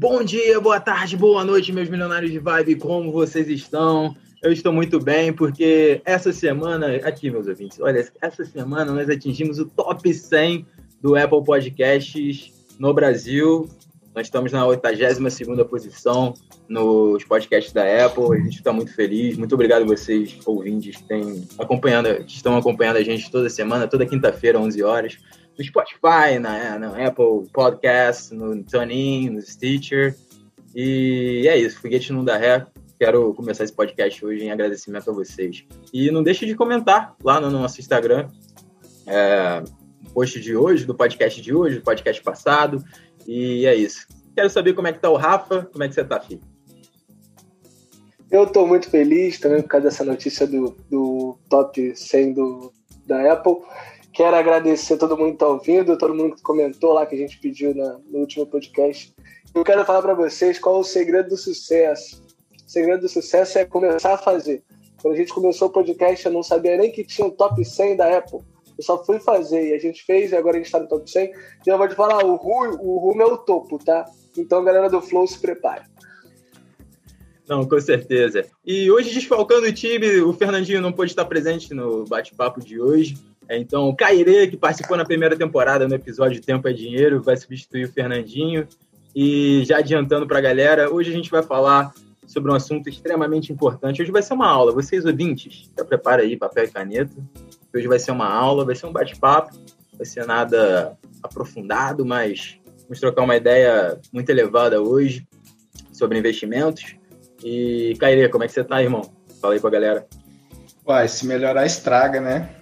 Bom dia, boa tarde, boa noite, meus milionários de vibe, como vocês estão? Eu estou muito bem, porque essa semana, aqui, meus ouvintes, olha, essa semana nós atingimos o top 100 do Apple Podcasts no Brasil. Nós estamos na 82 posição nos podcasts da Apple. A gente está muito feliz. Muito obrigado a vocês, ouvintes, que têm acompanhando, estão acompanhando a gente toda semana, toda quinta-feira, 11 horas, no Spotify, na, Apple Podcast, no TuneIn, no Stitcher. E é isso, foguete não dá ré. Quero começar esse podcast hoje em agradecimento a vocês. E não deixe de comentar lá no nosso Instagram, é, post de hoje, do podcast de hoje, do podcast passado. E é isso. Quero saber como é que tá o Rafa, como é que você tá, filho? Eu estou muito feliz também por causa dessa notícia do, do top 100 do, da Apple. Quero agradecer todo mundo que está ouvindo, todo mundo que comentou lá que a gente pediu na, no último podcast. Eu quero falar para vocês qual é o segredo do sucesso. O segredo do sucesso é começar a fazer. Quando a gente começou o podcast, eu não sabia nem que tinha um top 100 da Apple. Eu só fui fazer e a gente fez, e agora a gente está no top 100. E eu vou te falar, o rumo, o rumo é o topo, tá? Então, galera do Flow, se prepare. Não, com certeza. E hoje, desfalcando o time, o Fernandinho não pôde estar presente no bate-papo de hoje. É, então, o Cairê, que participou na primeira temporada no episódio Tempo é Dinheiro, vai substituir o Fernandinho. E já adiantando para a galera, hoje a gente vai falar sobre um assunto extremamente importante. Hoje vai ser uma aula. Vocês ouvintes, já prepara aí papel e caneta. Hoje vai ser uma aula, vai ser um bate-papo, vai ser nada aprofundado, mas vamos trocar uma ideia muito elevada hoje sobre investimentos. E, Caire, como é que você tá, irmão? Fala aí pra galera. Uai, se melhorar, estraga, né?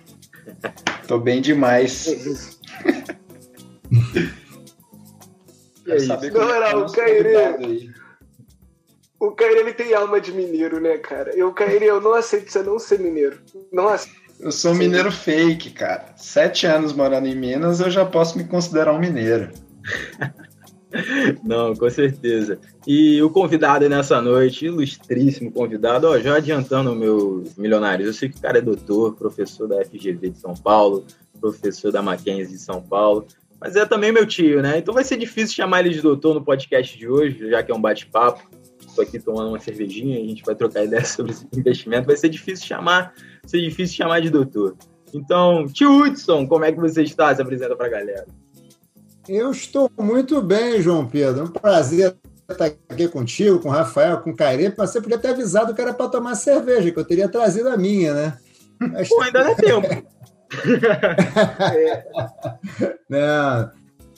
Tô bem demais. Quero saber como é Não, o Caire. O Caire ele tem alma de mineiro, né, cara? Eu, Caire, eu não aceito você não ser mineiro. Não aceito. Eu sou mineiro fake, cara. Sete anos morando em Minas, eu já posso me considerar um mineiro. Não, com certeza. E o convidado nessa noite, ilustríssimo convidado, ó, já adiantando meus milionários, eu sei que o cara é doutor, professor da FGV de São Paulo, professor da Mackenzie de São Paulo, mas é também meu tio, né? Então vai ser difícil chamar ele de doutor no podcast de hoje, já que é um bate-papo. Estou aqui tomando uma cervejinha, a gente vai trocar ideias sobre investimento. Vai ser difícil chamar ser difícil chamar de doutor. Então, tio Hudson, como é que você está? Se apresenta para a galera. Eu estou muito bem, João Pedro. É um prazer estar aqui contigo, com o Rafael, com o Caire. Mas você podia ter avisado que era para tomar cerveja, que eu teria trazido a minha, né? Mas... Pô, ainda dá tempo. Não,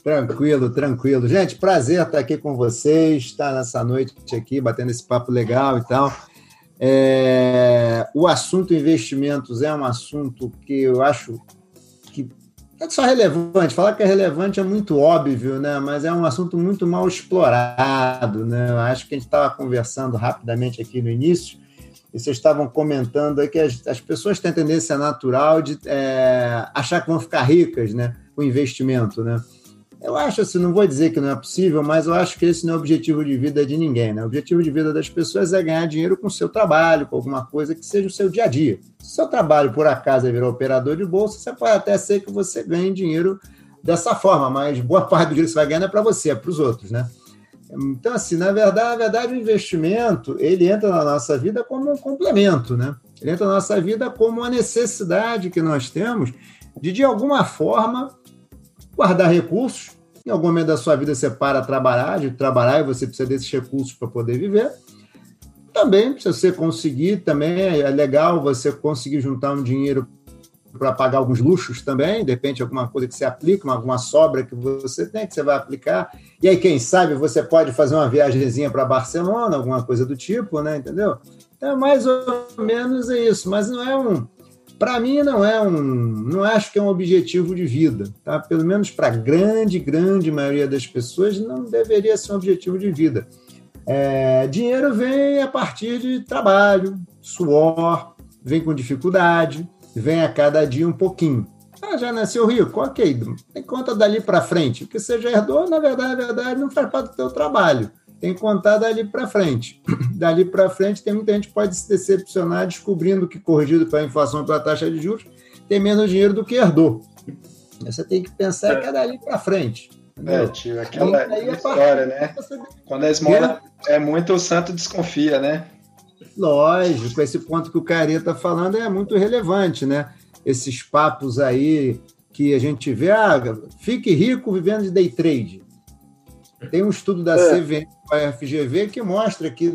tranquilo, tranquilo. Gente, prazer estar aqui com vocês, estar nessa noite aqui, batendo esse papo legal e tal. É, o assunto investimentos é um assunto que eu acho é só relevante. Falar que é relevante é muito óbvio, né? mas é um assunto muito mal explorado. Né? Acho que a gente estava conversando rapidamente aqui no início e vocês estavam comentando aí que as, as pessoas têm tendência natural de é, achar que vão ficar ricas né? com investimento. Né? Eu acho assim, não vou dizer que não é possível, mas eu acho que esse não é o objetivo de vida de ninguém. Né? O objetivo de vida das pessoas é ganhar dinheiro com o seu trabalho, com alguma coisa que seja o seu dia a dia. Se o seu trabalho, por acaso, é virar operador de bolsa, você pode até ser que você ganhe dinheiro dessa forma, mas boa parte do dinheiro que você vai ganhar é para você, é para os outros, né? Então, assim, na verdade, na verdade, o investimento, ele entra na nossa vida como um complemento, né? Ele entra na nossa vida como uma necessidade que nós temos de, de alguma forma, guardar recursos. Em algum momento da sua vida você para trabalhar, de trabalhar e você precisa desses recursos para poder viver. Também, se você conseguir, também é legal você conseguir juntar um dinheiro para pagar alguns luxos também, de repente alguma coisa que você aplica, alguma sobra que você tem, que você vai aplicar. E aí, quem sabe, você pode fazer uma viagemzinha para Barcelona, alguma coisa do tipo, né? Entendeu? Então, mais ou menos é isso, mas não é um, para mim não é um, não acho que é um objetivo de vida, tá? Pelo menos para grande, grande maioria das pessoas não deveria ser um objetivo de vida. É, dinheiro vem a partir de trabalho, suor, vem com dificuldade, vem a cada dia um pouquinho. Ah, já nasceu rico, ok, tem conta dali para frente. O que você já herdou, na verdade, na verdade, não faz parte do teu trabalho tem que contar dali para frente. Dali para frente, tem muita gente que pode se decepcionar descobrindo que, corrigido pela inflação pela taxa de juros, tem menos dinheiro do que herdou. Você tem que pensar que é dali para frente. É, tio, aquela é história, né? Quando a esmola é muito, o santo desconfia, né? Lógico, esse ponto que o Careta está falando é muito relevante, né? Esses papos aí que a gente vê, ah, fique rico vivendo de day trade. Tem um estudo da é. CVM com a FGV que mostra que,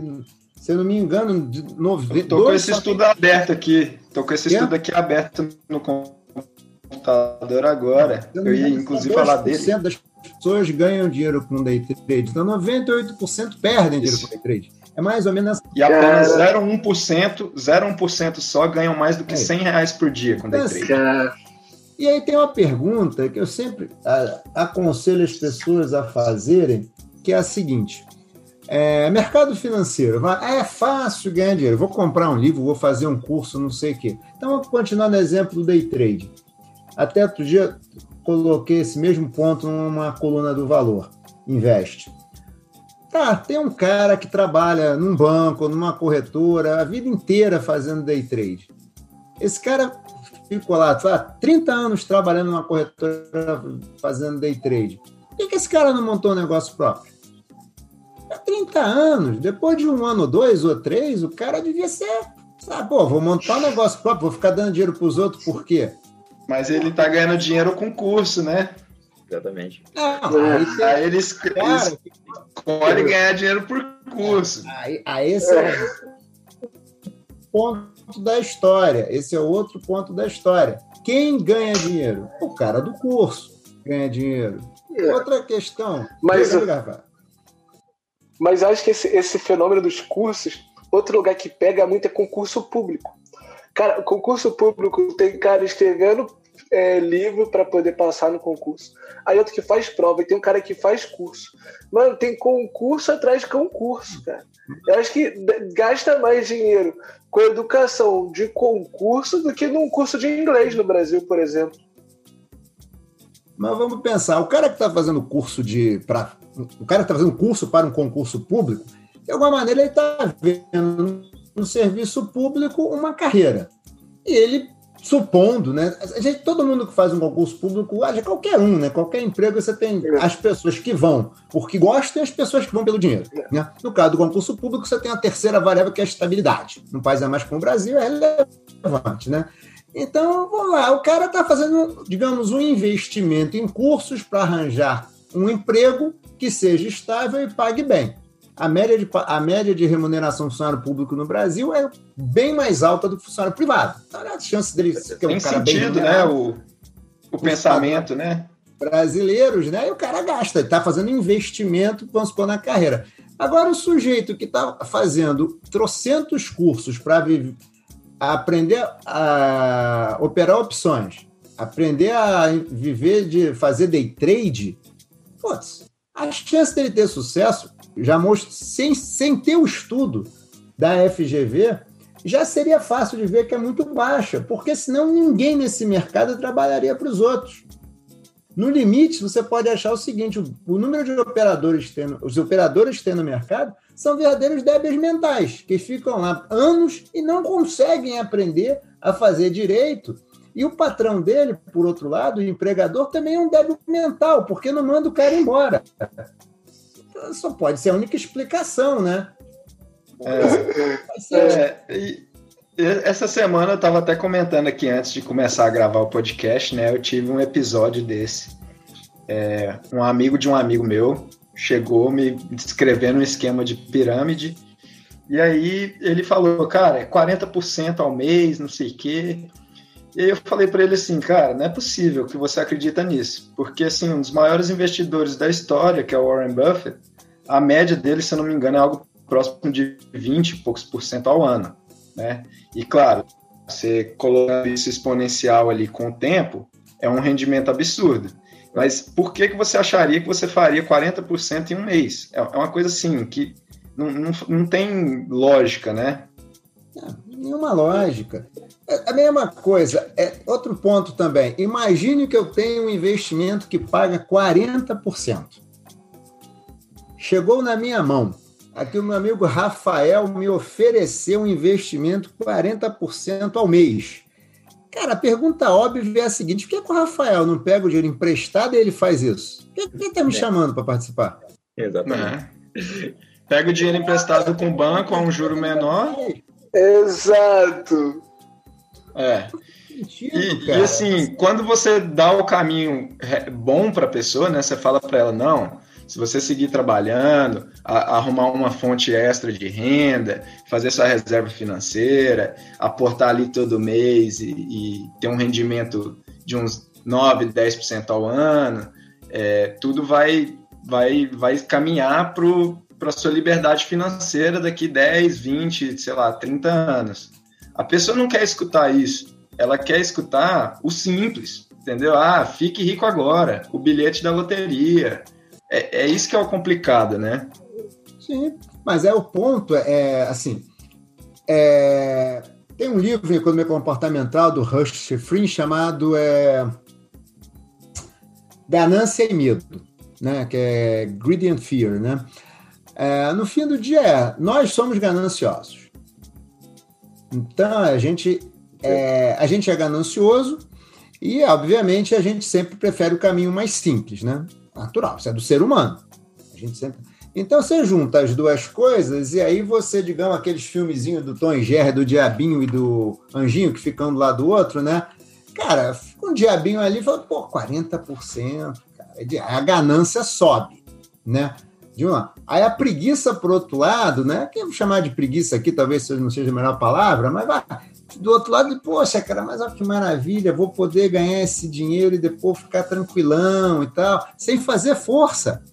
se eu não me engano, de 90. Estou com esse estudo aberto aqui. Estou com esse é? estudo aqui aberto no computador agora. Eu, eu ia, inclusive, falar dele. das pessoas ganham dinheiro com day trade, então 98% perdem dinheiro com day trade. É mais ou menos E apenas 0,1%, 0,1% só ganham mais do que 100 é. reais por dia com day trade. E aí tem uma pergunta que eu sempre aconselho as pessoas a fazerem, que é a seguinte: é, mercado financeiro, é fácil ganhar dinheiro. Vou comprar um livro, vou fazer um curso, não sei o quê. Então, vou continuar no exemplo do day trade. Até outro dia, coloquei esse mesmo ponto numa coluna do valor. Investe. Tá, tem um cara que trabalha num banco, numa corretora, a vida inteira fazendo day trade. Esse cara ficou lá, há 30 anos trabalhando numa corretora fazendo day trade. Por que, que esse cara não montou um negócio próprio? Há 30 anos, depois de um ano, dois ou três, o cara devia ser. Sabe, pô, vou montar um negócio próprio, vou ficar dando dinheiro para os outros, por quê? Mas ele tá ganhando dinheiro com curso, né? Exatamente. Não, aí, tem... aí eles, cara, escolhem ganhar dinheiro por curso. Aí, aí esse é ponto da história. Esse é outro ponto da história. Quem ganha dinheiro? O cara do curso ganha dinheiro. É. Outra questão. Mas, mas acho que esse, esse fenômeno dos cursos, outro lugar que pega muito é concurso público. Cara, concurso público tem cara escrevendo é, livro para poder passar no concurso. Aí outro que faz prova, e tem um cara que faz curso. Mano, tem concurso atrás de concurso, cara. Eu acho que gasta mais dinheiro com educação de concurso do que num curso de inglês no Brasil, por exemplo. Mas vamos pensar, o cara que está fazendo curso de. Pra, o cara que está fazendo curso para um concurso público, de alguma maneira ele está vendo no serviço público uma carreira. E ele supondo, né? A gente, todo mundo que faz um concurso público, qualquer um, né? Qualquer emprego você tem as pessoas que vão porque gostam e as pessoas que vão pelo dinheiro. Né? No caso do concurso público, você tem a terceira variável que é a estabilidade. Num país a mais como o Brasil, é relevante, né? Então, vamos lá, o cara está fazendo, digamos, um investimento em cursos para arranjar um emprego que seja estável e pague bem a média de, a média de remuneração do funcionário público no Brasil é bem mais alta do que funcionário privado. Então, a chance dele ser um Tem cara sentido, né? O, o pensamento, né? Brasileiros, né? E o cara gasta, está fazendo investimento, vamos supor, na carreira. Agora, o sujeito que está fazendo trocentos cursos para aprender a operar opções, aprender a viver de fazer day trade, putz, a chance dele ter sucesso já mostrou, sem, sem ter o estudo da FGV, já seria fácil de ver que é muito baixa, porque senão ninguém nesse mercado trabalharia para os outros. No limite, você pode achar o seguinte: o, número de operadores tem, os operadores que tem no mercado são verdadeiros débeis mentais, que ficam lá anos e não conseguem aprender a fazer direito. E o patrão dele, por outro lado, o empregador, também é um débil mental, porque não manda o cara embora só pode ser a única explicação, né? É, é, essa semana eu estava até comentando aqui antes de começar a gravar o podcast, né? Eu tive um episódio desse. É, um amigo de um amigo meu chegou me descrevendo um esquema de pirâmide. E aí ele falou, cara, é 40% ao mês, não sei o quê. E aí eu falei para ele assim, cara, não é possível que você acredita nisso, porque assim, um dos maiores investidores da história, que é o Warren Buffett, a média dele, se eu não me engano, é algo próximo de 20 e poucos por cento ao ano, né? E claro, você colocando isso exponencial ali com o tempo, é um rendimento absurdo. Mas por que, que você acharia que você faria 40% em um mês? É, é uma coisa assim que não, não, não tem lógica, né? Não, nenhuma lógica. É a mesma coisa, é outro ponto também. Imagine que eu tenho um investimento que paga 40%. Chegou na minha mão. Aqui o meu amigo Rafael me ofereceu um investimento 40% ao mês. Cara, a pergunta óbvia é a seguinte: por que, que o Rafael não pega o dinheiro emprestado e ele faz isso? Por que, que ele está me é. chamando para participar? Exatamente. É. Pega o dinheiro emprestado com o banco a um juro menor. Exato. É. E, e, assim, quando você dá o caminho bom para a pessoa, né? Você fala para ela, não, se você seguir trabalhando, a, arrumar uma fonte extra de renda, fazer sua reserva financeira, aportar ali todo mês e, e ter um rendimento de uns 9, 10% ao ano, é, tudo vai, vai, vai caminhar para a sua liberdade financeira daqui 10, 20, sei lá, 30 anos. A pessoa não quer escutar isso, ela quer escutar o simples, entendeu? Ah, fique rico agora, o bilhete da loteria, é, é isso que é o complicado, né? Sim, mas é o ponto, é assim. É, tem um livro em economia comportamental do Rush Shifrin chamado é, Ganância e Medo, né? Que é Greed and Fear, né? É, no fim do dia, é, nós somos gananciosos. Então a gente é, a gente é ganancioso e, obviamente, a gente sempre prefere o caminho mais simples, né? natural, isso é do ser humano. A gente sempre... Então você junta as duas coisas e aí você, digamos, aqueles filmezinhos do Tom e Jerry, do Diabinho e do Anjinho que ficam do lado do outro, né? Cara, um diabinho ali fala, pô, 40%, cara. A ganância sobe, né? De uma. Aí a preguiça, por outro lado, né? Que chamar de preguiça aqui talvez não seja a melhor palavra, mas vai, do outro lado, poxa, cara, mas olha que maravilha, vou poder ganhar esse dinheiro e depois ficar tranquilão e tal, sem fazer força.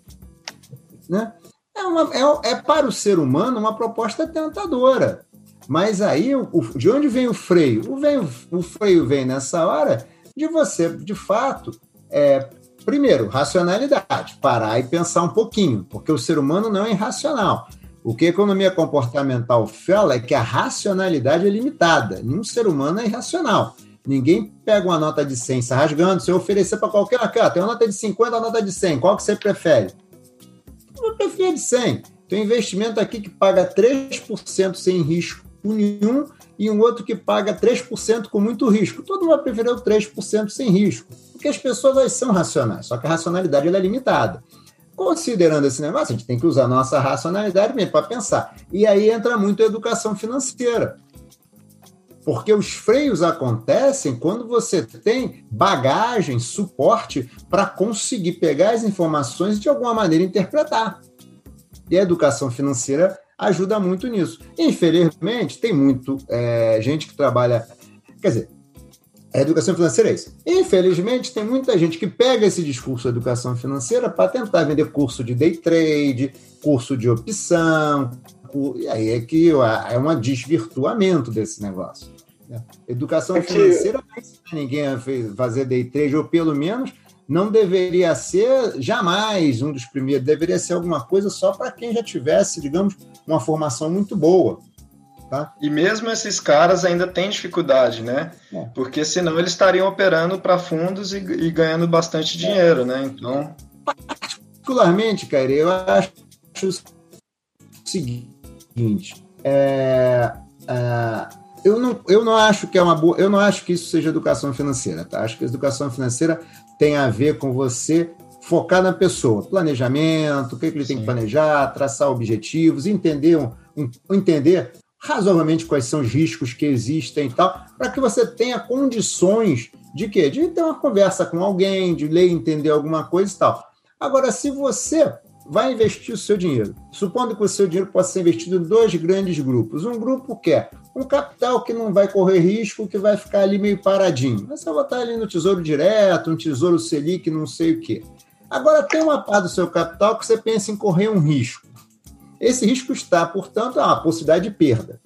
Né? É, uma, é, é para o ser humano uma proposta tentadora. Mas aí, o, de onde vem o freio? O, vem, o freio vem nessa hora de você, de fato, é, primeiro, racionalidade, parar e pensar um pouquinho, porque o ser humano não é irracional. O que a economia comportamental fala é que a racionalidade é limitada. Nenhum ser humano é irracional. Ninguém pega uma nota de 100 se rasgando, se eu oferecer para qualquer aqui, tem uma nota de 50, uma nota de 100, qual que você prefere? Eu prefiro de 100. Tem um investimento aqui que paga 3% sem risco nenhum e um outro que paga 3% com muito risco. Todo mundo vai preferir o 3% sem risco, porque as pessoas são racionais, só que a racionalidade é limitada. Considerando esse negócio, a gente tem que usar nossa racionalidade mesmo para pensar. E aí entra muito a educação financeira. Porque os freios acontecem quando você tem bagagem, suporte para conseguir pegar as informações e de alguma maneira interpretar. E a educação financeira ajuda muito nisso. Infelizmente, tem muito é, gente que trabalha. Quer dizer, a educação financeira é isso. Infelizmente, tem muita gente que pega esse discurso da educação financeira para tentar vender curso de day trade, curso de opção, e aí é que é um desvirtuamento desse negócio. Né? Educação é financeira não ensina ninguém a fazer day trade, ou pelo menos não deveria ser jamais um dos primeiros, deveria ser alguma coisa só para quem já tivesse, digamos, uma formação muito boa. Tá? E mesmo esses caras ainda têm dificuldade, né? É. Porque senão eles estariam operando para fundos e, e, ganhando bastante dinheiro, né? Então. Particularmente, cara, eu acho o seguinte: é, é, eu, não, eu não acho que é uma boa. Eu não acho que isso seja educação financeira, tá? Acho que a educação financeira tem a ver com você focar na pessoa, planejamento, o que, que ele Sim. tem que planejar, traçar objetivos, entender um, um, entender razoavelmente quais são os riscos que existem e tal, para que você tenha condições de quê? De ter uma conversa com alguém, de ler, entender alguma coisa e tal. Agora, se você vai investir o seu dinheiro, supondo que o seu dinheiro possa ser investido em dois grandes grupos. Um grupo que é um capital que não vai correr risco, que vai ficar ali meio paradinho. Você vai botar ali no Tesouro Direto, um Tesouro Selic, não sei o quê. Agora, tem uma parte do seu capital que você pensa em correr um risco. Esse risco está, portanto, a possibilidade de perda.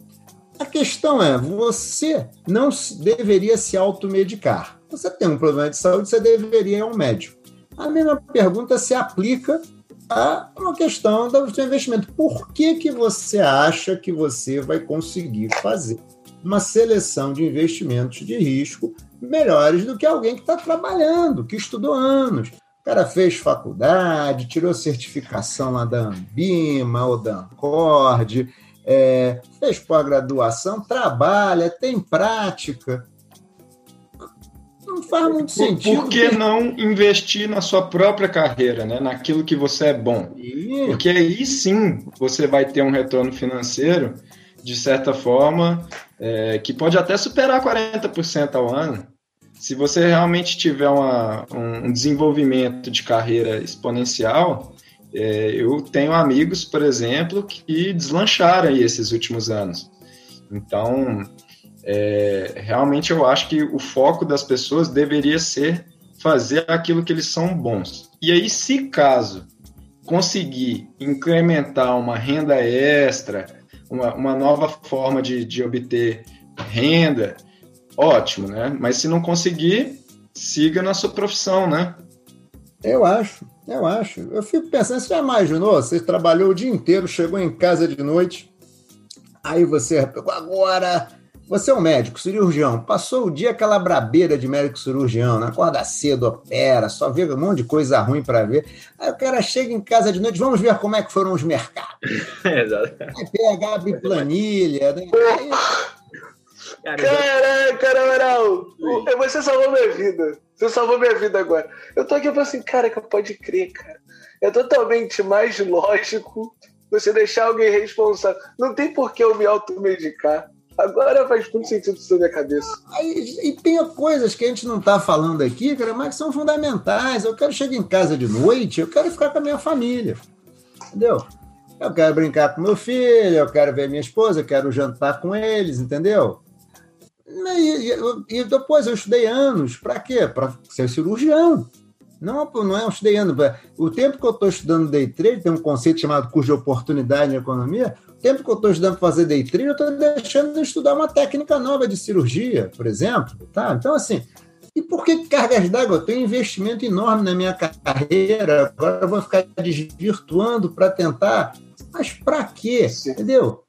A questão é, você não deveria se automedicar. Você tem um problema de saúde, você deveria ir ao médico. A mesma pergunta se aplica a uma questão do seu investimento. Por que, que você acha que você vai conseguir fazer uma seleção de investimentos de risco melhores do que alguém que está trabalhando, que estudou anos, cara fez faculdade, tirou certificação lá da Ambima ou da Ancord, é, fez pós-graduação, trabalha, tem prática. Não faz muito sentido. Por que não investir na sua própria carreira, né? naquilo que você é bom? Porque aí sim você vai ter um retorno financeiro, de certa forma, é, que pode até superar 40% ao ano. Se você realmente tiver uma, um desenvolvimento de carreira exponencial, é, eu tenho amigos, por exemplo, que deslancharam aí esses últimos anos. Então, é, realmente eu acho que o foco das pessoas deveria ser fazer aquilo que eles são bons. E aí, se caso conseguir incrementar uma renda extra, uma, uma nova forma de, de obter renda, ótimo, né? Mas se não conseguir, siga na sua profissão, né? Eu acho, eu acho. Eu fico pensando, você já imaginou? Você trabalhou o dia inteiro, chegou em casa de noite, aí você agora você é um médico, cirurgião, passou o dia aquela brabeira de médico cirurgião, né? acorda cedo, opera, só vê um monte de coisa ruim para ver. Aí o cara chega em casa de noite, vamos ver como é que foram os mercados. Exato. Aí pega, abre planilha. Né? Caraca, Amaral! Você salvou minha vida. Você salvou minha vida agora. Eu tô aqui e falo assim, cara, que pode crer, cara. É totalmente mais lógico você deixar alguém responsável. Não tem por que eu me automedicar. Agora faz muito sentido isso na minha cabeça. Aí, e tem coisas que a gente não está falando aqui, cara, mas que são fundamentais. Eu quero chegar em casa de noite, eu quero ficar com a minha família. Entendeu? Eu quero brincar com meu filho, eu quero ver minha esposa, eu quero jantar com eles, entendeu? E, e, e depois eu estudei anos. Para quê? Para ser cirurgião. Não, não é um estudei anos. O tempo que eu estou estudando day trade, tem um conceito chamado curso de oportunidade em economia tempo que eu estou estudando para fazer day trade, eu estou deixando de estudar uma técnica nova de cirurgia, por exemplo. Tá? Então, assim, e por que cargas d'água? Eu tenho investimento enorme na minha carreira, agora eu vou ficar desvirtuando para tentar. Mas para quê? Entendeu?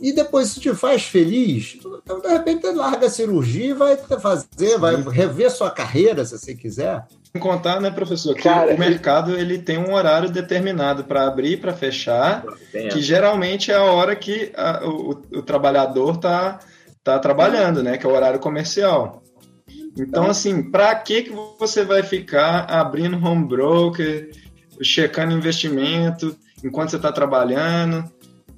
E depois, se te faz feliz, então de repente larga a cirurgia e vai fazer, vai rever sua carreira, se você quiser. Sem contar, né, professor, que Cara, o mercado ele tem um horário determinado para abrir e para fechar, que geralmente é a hora que a, o, o, trabalhador está tá trabalhando, né, que é o horário comercial. Então, então assim, para que, que você vai ficar abrindo home broker, checando investimento enquanto você está trabalhando?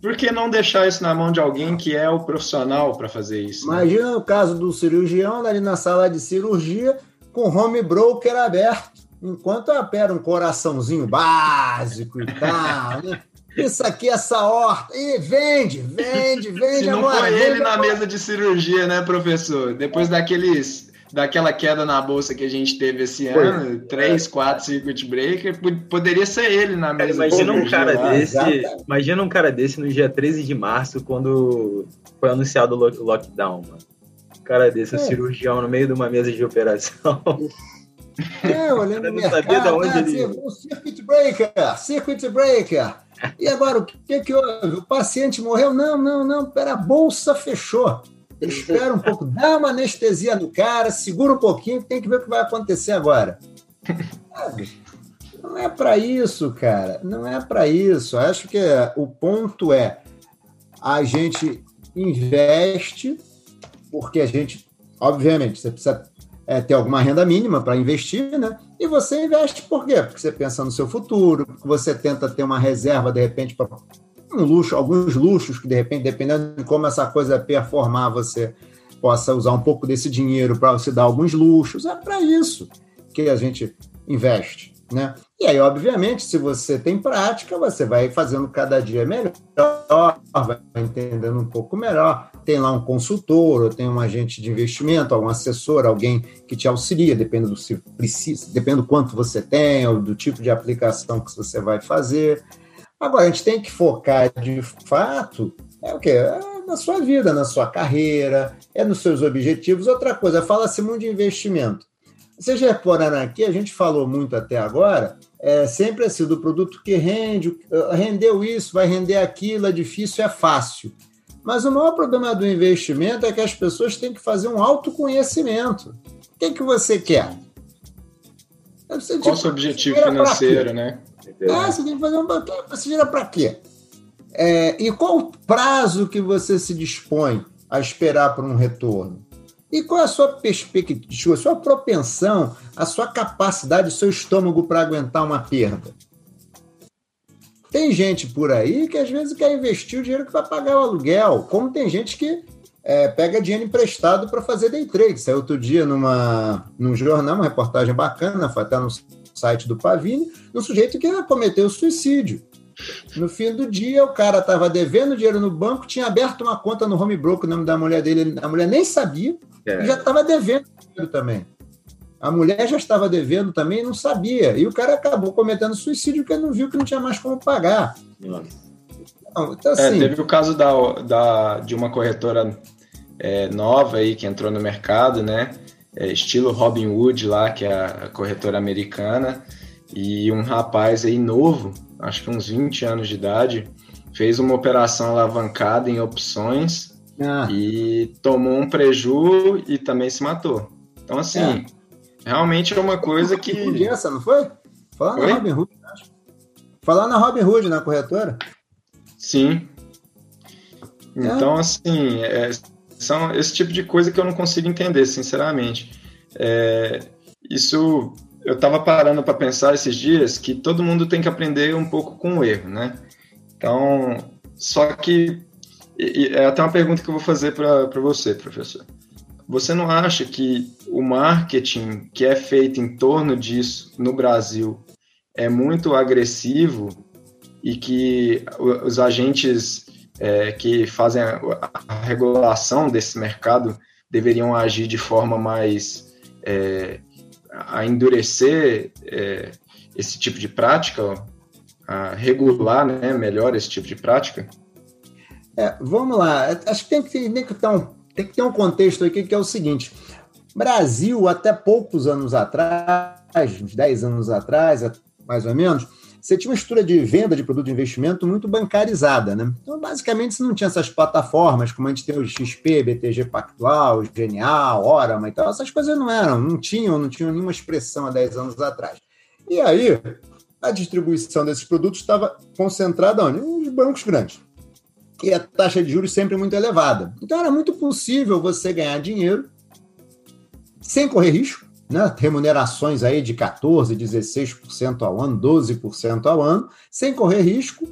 Por que não deixar isso na mão de alguém que é o profissional para fazer isso? Né? Imagina o caso do cirurgião ali na sala de cirurgia, com home broker aberto, enquanto opera um coraçãozinho básico e tal, né? Isso aqui, essa horta. E vende, vende, vende Se não agora. foi ele na mesa de cirurgia, né, professor? Depois daqueles daquela queda na bolsa que a gente teve esse foi. ano, 3, 4 circuit breaker, poderia ser ele na mesa. imagina um cara lá, desse, imagina um cara desse no dia 13 de março, quando foi anunciado o lockdown, mano cara desse, é. um cirurgião no meio de uma mesa de operação. É, olhando no mercado, de onde ah, ele... um circuit breaker, circuit breaker. E agora, o que que houve? O paciente morreu? Não, não, não, pera, a bolsa fechou. Espera um pouco, dá uma anestesia no cara, segura um pouquinho, tem que ver o que vai acontecer agora. Não é para isso, cara. Não é para isso. Acho que o ponto é a gente investe porque a gente, obviamente, você precisa é, ter alguma renda mínima para investir, né? E você investe por quê? Porque você pensa no seu futuro, porque você tenta ter uma reserva, de repente, para um luxo, alguns luxos que, de repente, dependendo de como essa coisa performar, você possa usar um pouco desse dinheiro para se dar alguns luxos. É para isso que a gente investe, né? E aí, obviamente, se você tem prática, você vai fazendo cada dia melhor, vai entendendo um pouco melhor. Tem lá um consultor, ou tem um agente de investimento, um assessor, alguém que te auxilia, depende do se precisa, depende do quanto você tem, ou do tipo de aplicação que você vai fazer. Agora, a gente tem que focar de fato é o quê? É na sua vida, na sua carreira, é nos seus objetivos. Outra coisa, fala-se muito de investimento. Vocês repararam aqui, a gente falou muito até agora é sempre assim, do produto que rende, rendeu isso, vai render aquilo, é difícil, é fácil. Mas o maior problema do investimento é que as pessoas têm que fazer um autoconhecimento. O que, é que você quer? Você, Qual o seu objetivo financeiro, né? Ah, você tem que fazer um. Você vira para quê? É, e qual o prazo que você se dispõe a esperar por um retorno? E qual é a sua perspectiva, a sua propensão, a sua capacidade, o seu estômago para aguentar uma perda? Tem gente por aí que às vezes quer investir o dinheiro que vai pagar o aluguel, como tem gente que é, pega dinheiro emprestado para fazer day trade. Saiu outro dia numa, num jornal, uma reportagem bacana, foi até no site do Pavini, um sujeito que cometeu suicídio. No fim do dia, o cara estava devendo dinheiro no banco, tinha aberto uma conta no home broker, o nome da mulher dele, a mulher nem sabia, é. e já estava devendo dinheiro também. A mulher já estava devendo também e não sabia. E o cara acabou cometendo suicídio porque não viu que não tinha mais como pagar. Então, é, assim, é, teve o caso da, da, de uma corretora é, nova aí que entrou no mercado, né? É, estilo Robinhood lá, que é a corretora americana, e um rapaz aí novo, acho que uns 20 anos de idade, fez uma operação alavancada em opções ah. e tomou um preju e também se matou. Então, assim, é. realmente é uma coisa que. essa, não foi? Falar na Robinhood, acho. Falar na Robinhood, na corretora? Sim. É. Então, assim, é, são esse tipo de coisa que eu não consigo entender, sinceramente. É, isso eu estava parando para pensar esses dias que todo mundo tem que aprender um pouco com o erro, né? Então, só que é até uma pergunta que eu vou fazer para você, professor. Você não acha que o marketing que é feito em torno disso no Brasil é muito agressivo e que os agentes é, que fazem a, a, regulação desse mercado deveriam agir de forma mais é, a endurecer é, esse tipo de prática, a regular né, melhor esse tipo de prática? É, vamos lá, acho que tem que, tem, que ter um, tem que ter um contexto aqui que é o seguinte: Brasil, até poucos anos atrás, uns 10 anos atrás, mais ou menos, você tinha uma estrutura de venda de produto de investimento muito bancarizada, né? Então, basicamente, você não tinha essas plataformas como a gente tem o XP, BTG Pactual, Genial, Orama e tal. Essas coisas não eram, não tinham, não tinham nenhuma expressão há 10 anos atrás. E aí, a distribuição desses produtos estava concentrada onde? Nos bancos grandes. E a taxa de juros sempre muito elevada. Então, era muito possível você ganhar dinheiro sem correr risco, né, remunerações aí de 14%, 16% ao ano, 12% ao ano, sem correr risco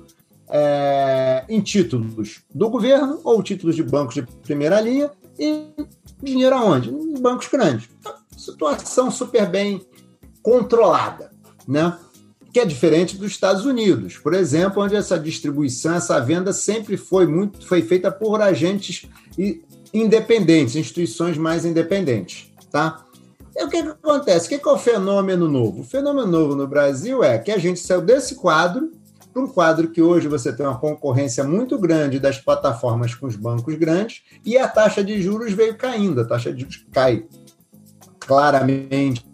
é, em títulos do governo ou títulos de bancos de primeira linha e dinheiro aonde? Em bancos grandes. Então, situação super bem controlada, né? que é diferente dos Estados Unidos, por exemplo, onde essa distribuição, essa venda sempre foi muito foi feita por agentes independentes, instituições mais independentes, tá? E o que, que acontece? O que, que é o fenômeno novo? O fenômeno novo no Brasil é que a gente saiu desse quadro para um quadro que hoje você tem uma concorrência muito grande das plataformas com os bancos grandes e a taxa de juros veio caindo. A taxa de juros cai claramente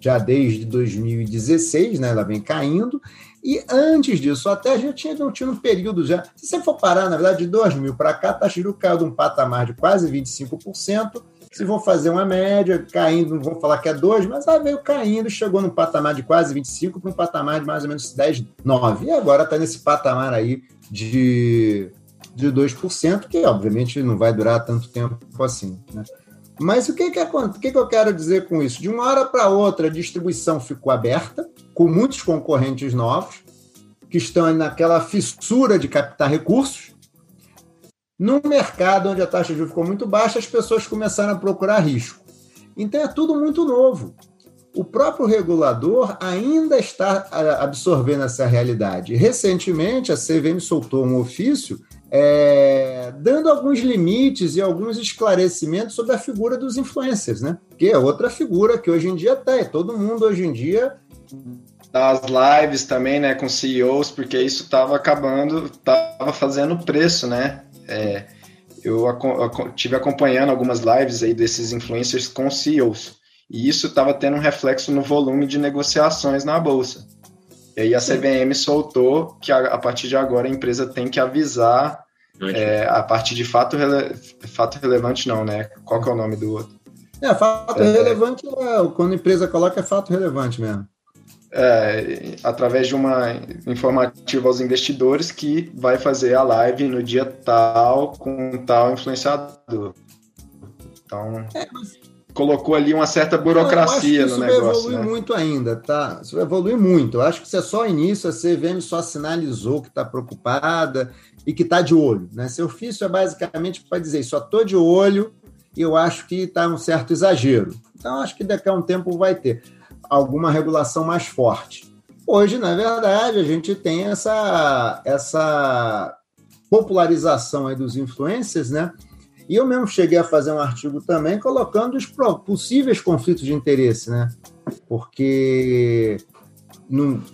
já desde 2016, né? Ela vem caindo. E antes disso, até já tinha, tinha um período já. Se você for parar, na verdade, de 2000 para cá, a taxa de juros caiu de um patamar de quase 25% se vou fazer uma média, caindo, não vou falar que é 2, mas ela veio caindo, chegou num patamar de quase 25 para um patamar de mais ou menos 10, 9. E agora está nesse patamar aí de, de 2%, que obviamente não vai durar tanto tempo assim. Né? Mas o que, que, o que, que eu quero dizer com isso? De uma hora para outra, a distribuição ficou aberta, com muitos concorrentes novos, que estão naquela fissura de captar recursos, num mercado onde a taxa de juros ficou muito baixa, as pessoas começaram a procurar risco. Então é tudo muito novo. O próprio regulador ainda está absorvendo essa realidade. Recentemente, a CVM soltou um ofício é, dando alguns limites e alguns esclarecimentos sobre a figura dos influencers, né? Que é outra figura que hoje em dia tem. Todo mundo hoje em dia das lives também, né, com CEOs, porque isso estava acabando, estava fazendo preço, né? É, eu, eu tive acompanhando algumas lives aí desses influencers com CEOs, e isso estava tendo um reflexo no volume de negociações na bolsa. E aí a CVM soltou que a, a partir de agora a empresa tem que avisar é, a partir de fato, rele, fato relevante, não, né? Qual que é o nome do outro? É, fato é, relevante, é, quando a empresa coloca, é fato relevante mesmo é, através de uma informativa aos investidores que vai fazer a live no dia tal com tal influenciador. Então, é, mas... colocou ali uma certa burocracia no negócio. Isso vai evoluir né? muito ainda, tá? Isso vai evoluir muito. Eu acho que isso é só início, a CVM só sinalizou que está preocupada e que está de olho. Né? Seu ofício é basicamente para dizer, só estou de olho e eu acho que está um certo exagero. Então, acho que daqui a um tempo vai ter alguma regulação mais forte. Hoje, na verdade, a gente tem essa, essa popularização aí dos influencers, né? E eu mesmo cheguei a fazer um artigo também colocando os possíveis conflitos de interesse, né? Porque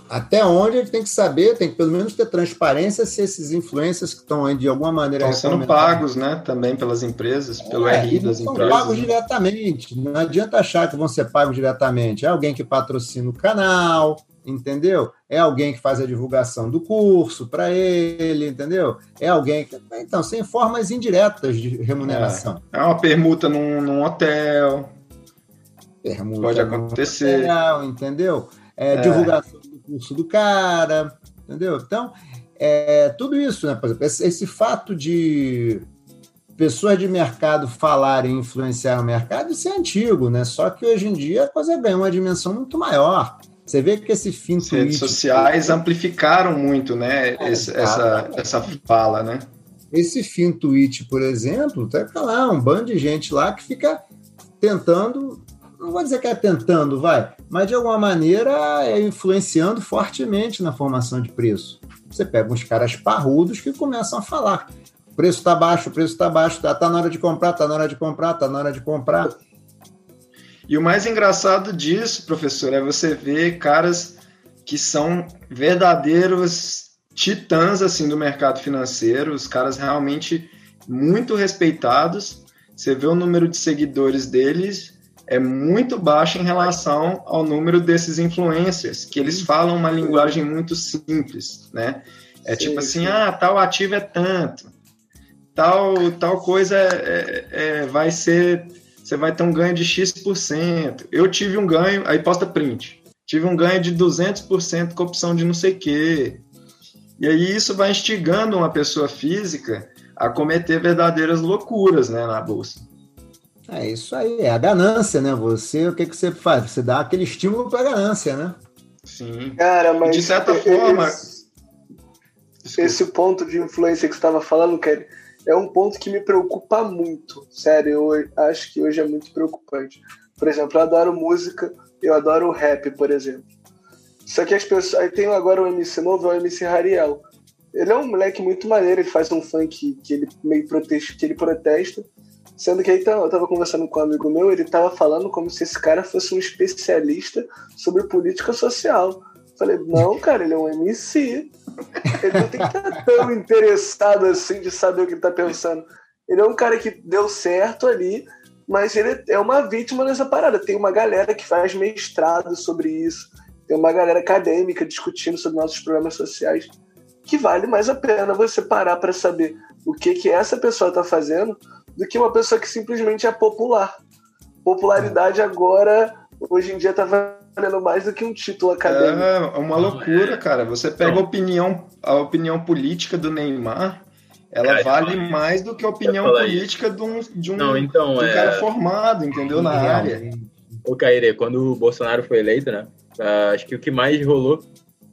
até onde ele tem que saber, tem que pelo menos ter transparência se esses influencers que estão aí de alguma maneira. Estão sendo pagos, né? Também pelas empresas, pelo é, RI das empresas. São pagos né? diretamente. Não adianta achar que vão ser pagos diretamente. É alguém que patrocina o canal, entendeu? É alguém que faz a divulgação do curso para ele, entendeu? É alguém que. Então, sem formas indiretas de remuneração. É, é uma permuta num, num hotel. Permuta Pode acontecer. Hotel, entendeu? É, é. divulgação do curso do cara, entendeu? Então, é, tudo isso, né? Por exemplo, esse, esse fato de pessoas de mercado falarem influenciar o mercado, isso é antigo, né? Só que hoje em dia a coisa ganha uma dimensão muito maior. Você vê que esse fim As redes sociais amplificaram muito, né? É, esse, essa, essa fala, né? Esse fim tweet, por exemplo, tá lá um bando de gente lá que fica tentando, não vou dizer que é tentando, vai, mas de alguma maneira é influenciando fortemente na formação de preço. Você pega uns caras parrudos que começam a falar: o preço está baixo, o preço está baixo, tá, tá na hora de comprar, tá na hora de comprar, tá na hora de comprar. E o mais engraçado disso, professor, é você ver caras que são verdadeiros titãs assim do mercado financeiro, os caras realmente muito respeitados. Você vê o número de seguidores deles é muito baixo em relação ao número desses influencers, que eles falam uma linguagem muito simples, né? É sim, tipo assim, sim. ah, tal ativo é tanto, tal tal coisa é, é, é vai ser você vai ter um ganho de X%. Eu tive um ganho, aí posta print. Tive um ganho de 200% com opção de não sei o quê. E aí isso vai instigando uma pessoa física a cometer verdadeiras loucuras né, na bolsa. É isso aí, é a ganância, né? Você, o que, que você faz? Você dá aquele estímulo para a ganância, né? Sim. Cara, mas. De certa forma. Esse, esse ponto de influência que você estava falando, Kelly, é um ponto que me preocupa muito. Sério, eu acho que hoje é muito preocupante. Por exemplo, eu adoro música, eu adoro rap, por exemplo. Só que as pessoas. Aí tem agora o MC novo, é o MC Rariel. Ele é um moleque muito maneiro, ele faz um funk que ele meio protesta, que ele protesta. Sendo que aí tá, eu tava conversando com um amigo meu, ele tava falando como se esse cara fosse um especialista sobre política social. Falei, não, cara, ele é um MC. Ele não tem que estar tão interessado assim de saber o que ele tá pensando. Ele é um cara que deu certo ali, mas ele é uma vítima nessa parada. Tem uma galera que faz mestrado sobre isso, tem uma galera acadêmica discutindo sobre nossos problemas sociais, que vale mais a pena você parar para saber o que, que essa pessoa está fazendo do que uma pessoa que simplesmente é popular. Popularidade agora, hoje em dia, está valendo mais do que um título acadêmico. É uma loucura, cara. Você pega a opinião, a opinião política do Neymar, ela cara, vale eu... mais do que a opinião política de um, de um, Não, então, de um é... cara formado, entendeu? Na área. Ô, Caire, quando o Bolsonaro foi eleito, né? Uh, acho que o que mais rolou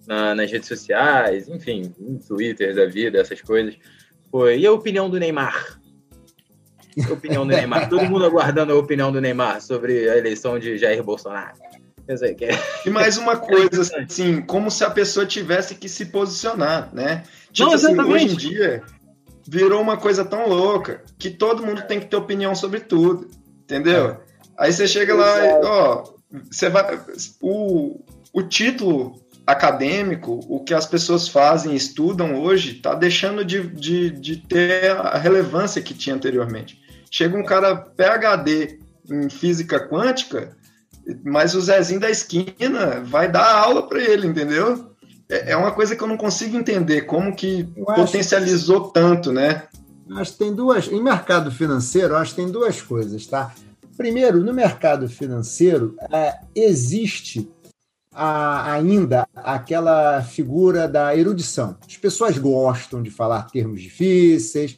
na, nas redes sociais, enfim, no Twitter da vida, essas coisas, foi. E a opinião do Neymar? Opinião do Neymar. Todo mundo aguardando a opinião do Neymar sobre a eleição de Jair Bolsonaro. E mais uma coisa, assim, como se a pessoa tivesse que se posicionar, né? Tipo Não, assim, hoje em dia virou uma coisa tão louca que todo mundo tem que ter opinião sobre tudo, entendeu? É. Aí você chega lá, e, ó, você vai, o, o título acadêmico, o que as pessoas fazem, estudam hoje, tá deixando de, de, de ter a relevância que tinha anteriormente. Chega um cara PhD em física quântica, mas o Zezinho da esquina vai dar aula para ele, entendeu? É, é uma coisa que eu não consigo entender como que potencializou que... tanto, né? Acho que tem duas. Em mercado financeiro, acho que tem duas coisas, tá? Primeiro, no mercado financeiro, é, existe a, ainda aquela figura da erudição. As pessoas gostam de falar termos difíceis,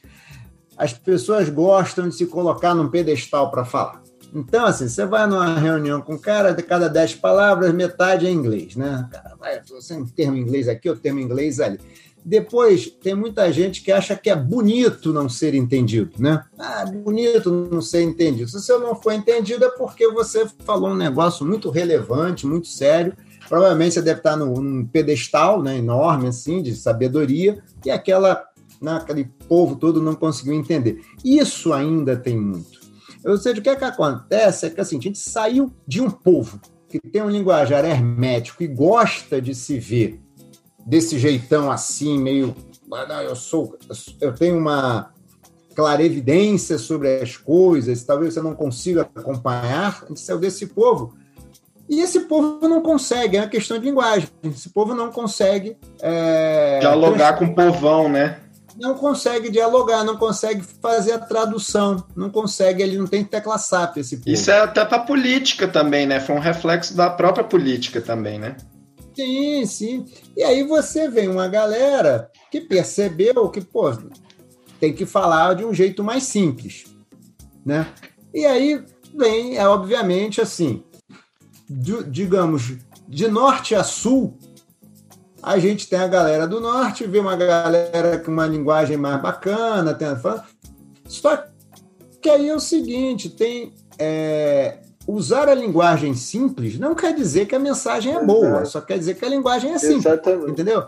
as pessoas gostam de se colocar num pedestal para falar. Então, assim, você vai numa reunião com um cara, de cada dez palavras, metade é inglês, né? Cara, vai, você um termo inglês aqui, eu termo inglês ali. Depois, tem muita gente que acha que é bonito não ser entendido, né? Ah, bonito não ser entendido. Se você não for entendido, é porque você falou um negócio muito relevante, muito sério. Provavelmente você deve estar num pedestal né, enorme, assim, de sabedoria, e aquela, né, aquele povo todo não conseguiu entender. Isso ainda tem muito. Ou seja, o que, é que acontece é que assim, a gente saiu de um povo que tem um linguajar hermético e gosta de se ver desse jeitão assim, meio. Ah, eu sou. Eu tenho uma clarevidência sobre as coisas, talvez você não consiga acompanhar. A gente saiu desse povo. E esse povo não consegue, é uma questão de linguagem. Esse povo não consegue. É, Dialogar com o povão, né? Não consegue dialogar, não consegue fazer a tradução, não consegue, ele não tem tecla SAP esse povo. Isso é até para política também, né? Foi um reflexo da própria política também, né? Sim, sim. E aí você vem uma galera que percebeu que, pô, tem que falar de um jeito mais simples, né? E aí vem, é obviamente assim, digamos, de norte a sul, a gente tem a galera do norte, vê uma galera com uma linguagem mais bacana, tem, só que aí é o seguinte, tem é, usar a linguagem simples não quer dizer que a mensagem é boa, só quer dizer que a linguagem é simples, Exatamente. entendeu?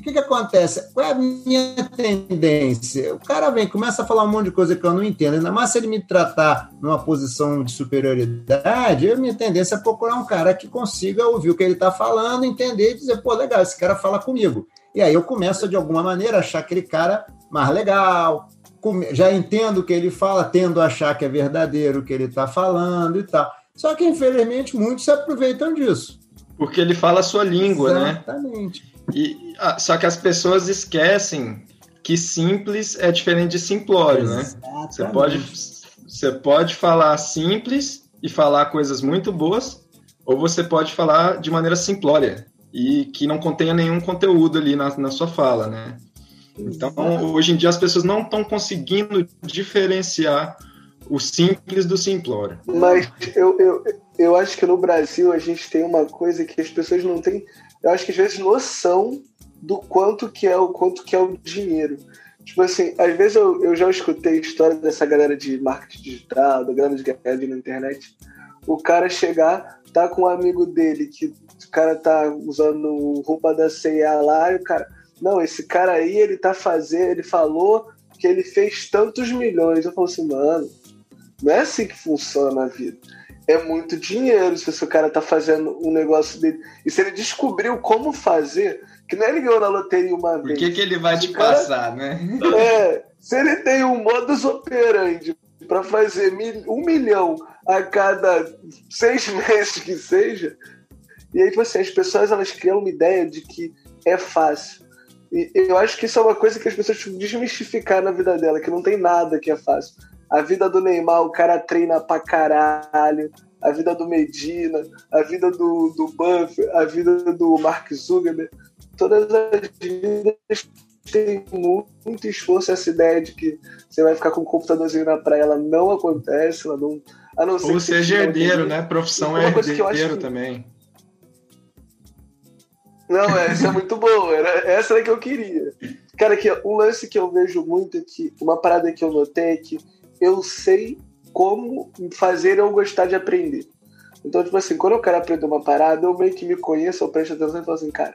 O que, que acontece? Qual é a minha tendência? O cara vem, começa a falar um monte de coisa que eu não entendo, ainda mais se ele me tratar numa posição de superioridade, a minha tendência é procurar um cara que consiga ouvir o que ele está falando, entender e dizer, pô, legal, esse cara fala comigo. E aí eu começo, de alguma maneira, a achar aquele cara mais legal, já entendo o que ele fala, tendo a achar que é verdadeiro o que ele está falando e tal. Só que, infelizmente, muitos se aproveitam disso. Porque ele fala a sua língua, Exatamente. né? Exatamente. E, ah, só que as pessoas esquecem que simples é diferente de simplório, né? Você pode, você pode falar simples e falar coisas muito boas, ou você pode falar de maneira simplória e que não contenha nenhum conteúdo ali na, na sua fala, né? Então, hoje em dia, as pessoas não estão conseguindo diferenciar o simples do simplório. Mas eu, eu, eu acho que no Brasil a gente tem uma coisa que as pessoas não têm eu acho que às vezes noção do quanto que é o quanto que é o dinheiro. Tipo assim, às vezes eu, eu já escutei história dessa galera de marketing digital, da galera de ganhar na internet. O cara chegar, tá com um amigo dele que o cara tá usando roupa da C&A lá e o cara, não, esse cara aí, ele tá fazendo, ele falou que ele fez tantos milhões. Eu falo assim, mano, não é assim que funciona a vida é muito dinheiro se o cara tá fazendo um negócio dele. E se ele descobriu como fazer, que é ele ganhou na loteria uma Por vez. Por que, que ele vai te cara, passar, né? É, se ele tem um modus operandi para fazer mil, um milhão a cada seis meses que seja, e aí, tipo assim, as pessoas elas criam uma ideia de que é fácil. E eu acho que isso é uma coisa que as pessoas desmistificar na vida dela, que não tem nada que é fácil. A vida do Neymar, o cara treina pra caralho. A vida do Medina, a vida do, do Buff, a vida do Mark Zuckerberg. Todas as vidas têm muito esforço. Essa ideia de que você vai ficar com um computadorzinho na praia, ela não acontece. Ela não, a não ser Ou seja herdeiro, né? Profissão é herdeiro também. Não, essa é muito boa. Era, essa era que eu queria. Cara, que um lance que eu vejo muito é que uma parada que eu notei é que eu sei como fazer eu gostar de aprender. Então, tipo assim, quando eu quero aprender uma parada, eu meio que me conheço, eu presto atenção e falo assim, cara,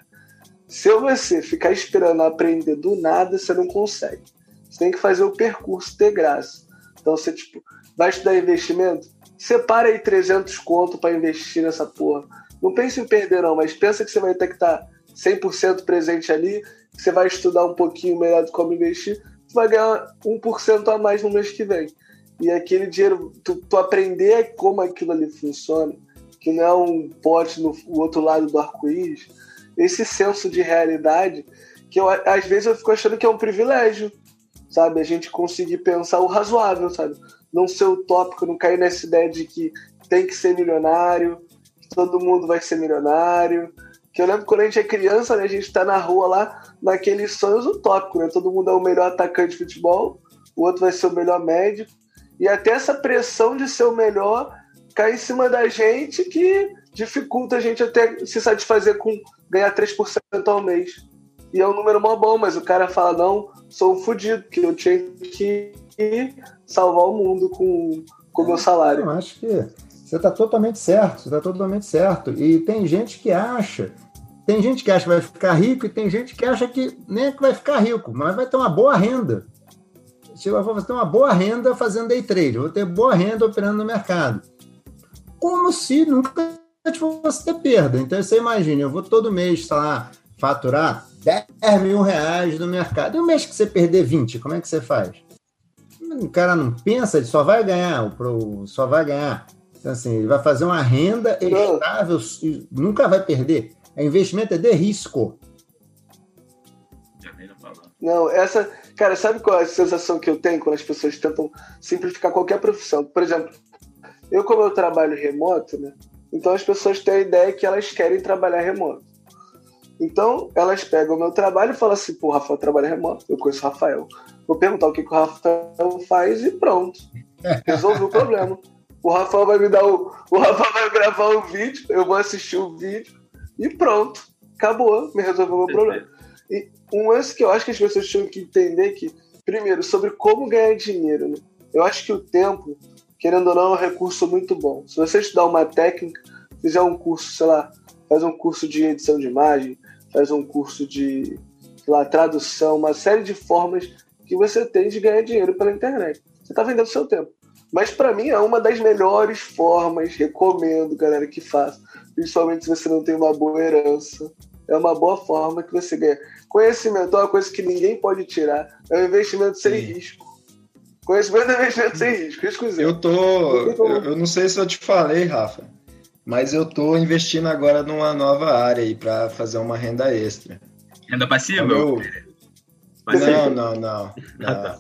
se você ficar esperando aprender do nada, você não consegue. Você tem que fazer o percurso ter graça. Então, você, tipo, vai estudar investimento? Separa aí 300 conto para investir nessa porra. Não pense em perder, não, mas pensa que você vai ter que estar tá 100% presente ali, que você vai estudar um pouquinho melhor de como investir, vai ganhar 1% a mais no mês que vem. E aquele dinheiro, tu, tu aprender como aquilo ali funciona, que não é um pote no outro lado do arco-íris, esse senso de realidade, que eu, às vezes eu fico achando que é um privilégio, sabe? A gente conseguir pensar o razoável, sabe? Não ser utópico, não cair nessa ideia de que tem que ser milionário, que todo mundo vai ser milionário, que eu lembro quando a gente é criança, né, a gente tá na rua lá, naqueles sonhos utópicos, né? Todo mundo é o melhor atacante de futebol, o outro vai ser o melhor médico. E até essa pressão de ser o melhor cai em cima da gente que dificulta a gente até se satisfazer com ganhar 3% ao mês. E é um número mó bom, mas o cara fala, não, sou um fudido, que eu tinha que salvar o mundo com o meu salário. Eu acho que você está totalmente certo, você está totalmente certo. E tem gente que acha, tem gente que acha que vai ficar rico e tem gente que acha que nem é que vai ficar rico, mas vai ter uma boa renda. Eu vou ter uma boa renda fazendo day trade, vou ter boa renda operando no mercado. Como se nunca fosse ter perda. Então você imagina, eu vou todo mês, sei lá, faturar 10 mil reais no mercado. E o mês que você perder 20, como é que você faz? O cara não pensa, ele só vai ganhar, só vai ganhar. Então, assim, ele vai fazer uma renda estável e nunca vai perder. O investimento é de risco. Não, essa. Cara, sabe qual é a sensação que eu tenho quando as pessoas tentam simplificar qualquer profissão? Por exemplo, eu, como eu trabalho remoto, né? Então as pessoas têm a ideia que elas querem trabalhar remoto. Então, elas pegam o meu trabalho e falam assim, pô, o Rafael trabalha remoto, eu conheço o Rafael. Vou perguntar o que, que o Rafael faz e pronto. Resolveu o problema. O Rafael vai me dar o. O Rafael vai gravar o vídeo, eu vou assistir o vídeo e pronto. Acabou, me resolveu o meu problema. E um lance que eu acho que as pessoas tinham que entender que, primeiro, sobre como ganhar dinheiro, né? Eu acho que o tempo, querendo ou não, é um recurso muito bom. Se você estudar uma técnica, fizer um curso, sei lá, faz um curso de edição de imagem, faz um curso de lá, tradução, uma série de formas que você tem de ganhar dinheiro pela internet. Você está vendendo seu tempo. Mas para mim é uma das melhores formas, recomendo, galera, que faça. Principalmente se você não tem uma boa herança. É uma boa forma que você ganha. Conhecimento é uma coisa que ninguém pode tirar. É um investimento sem Sim. risco. Conhecimento é um investimento sem risco. Risco zero. Eu tô. Eu, eu não sei se eu te falei, Rafa mas eu estou investindo agora numa nova área aí para fazer uma renda extra. Renda passiva? Eu... Não, não, não. não. Ah, tá.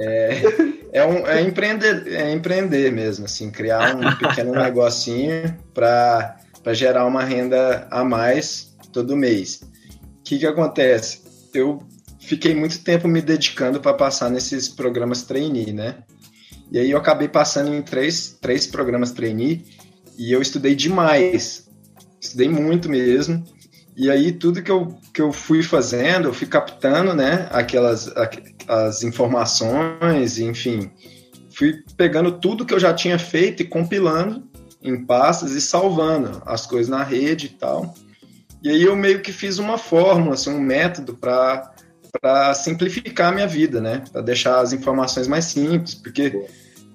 É, é, um, é, empreender, é empreender mesmo, assim, criar um pequeno negocinho para gerar uma renda a mais todo mês. O que, que acontece? Eu fiquei muito tempo me dedicando para passar nesses programas trainee, né? E aí eu acabei passando em três, três programas trainee e eu estudei demais, estudei muito mesmo. E aí tudo que eu, que eu fui fazendo, eu fui captando, né, aquelas as informações, enfim, fui pegando tudo que eu já tinha feito e compilando em pastas e salvando as coisas na rede e tal. E aí eu meio que fiz uma fórmula, assim, um método para para simplificar a minha vida, né? Para deixar as informações mais simples, porque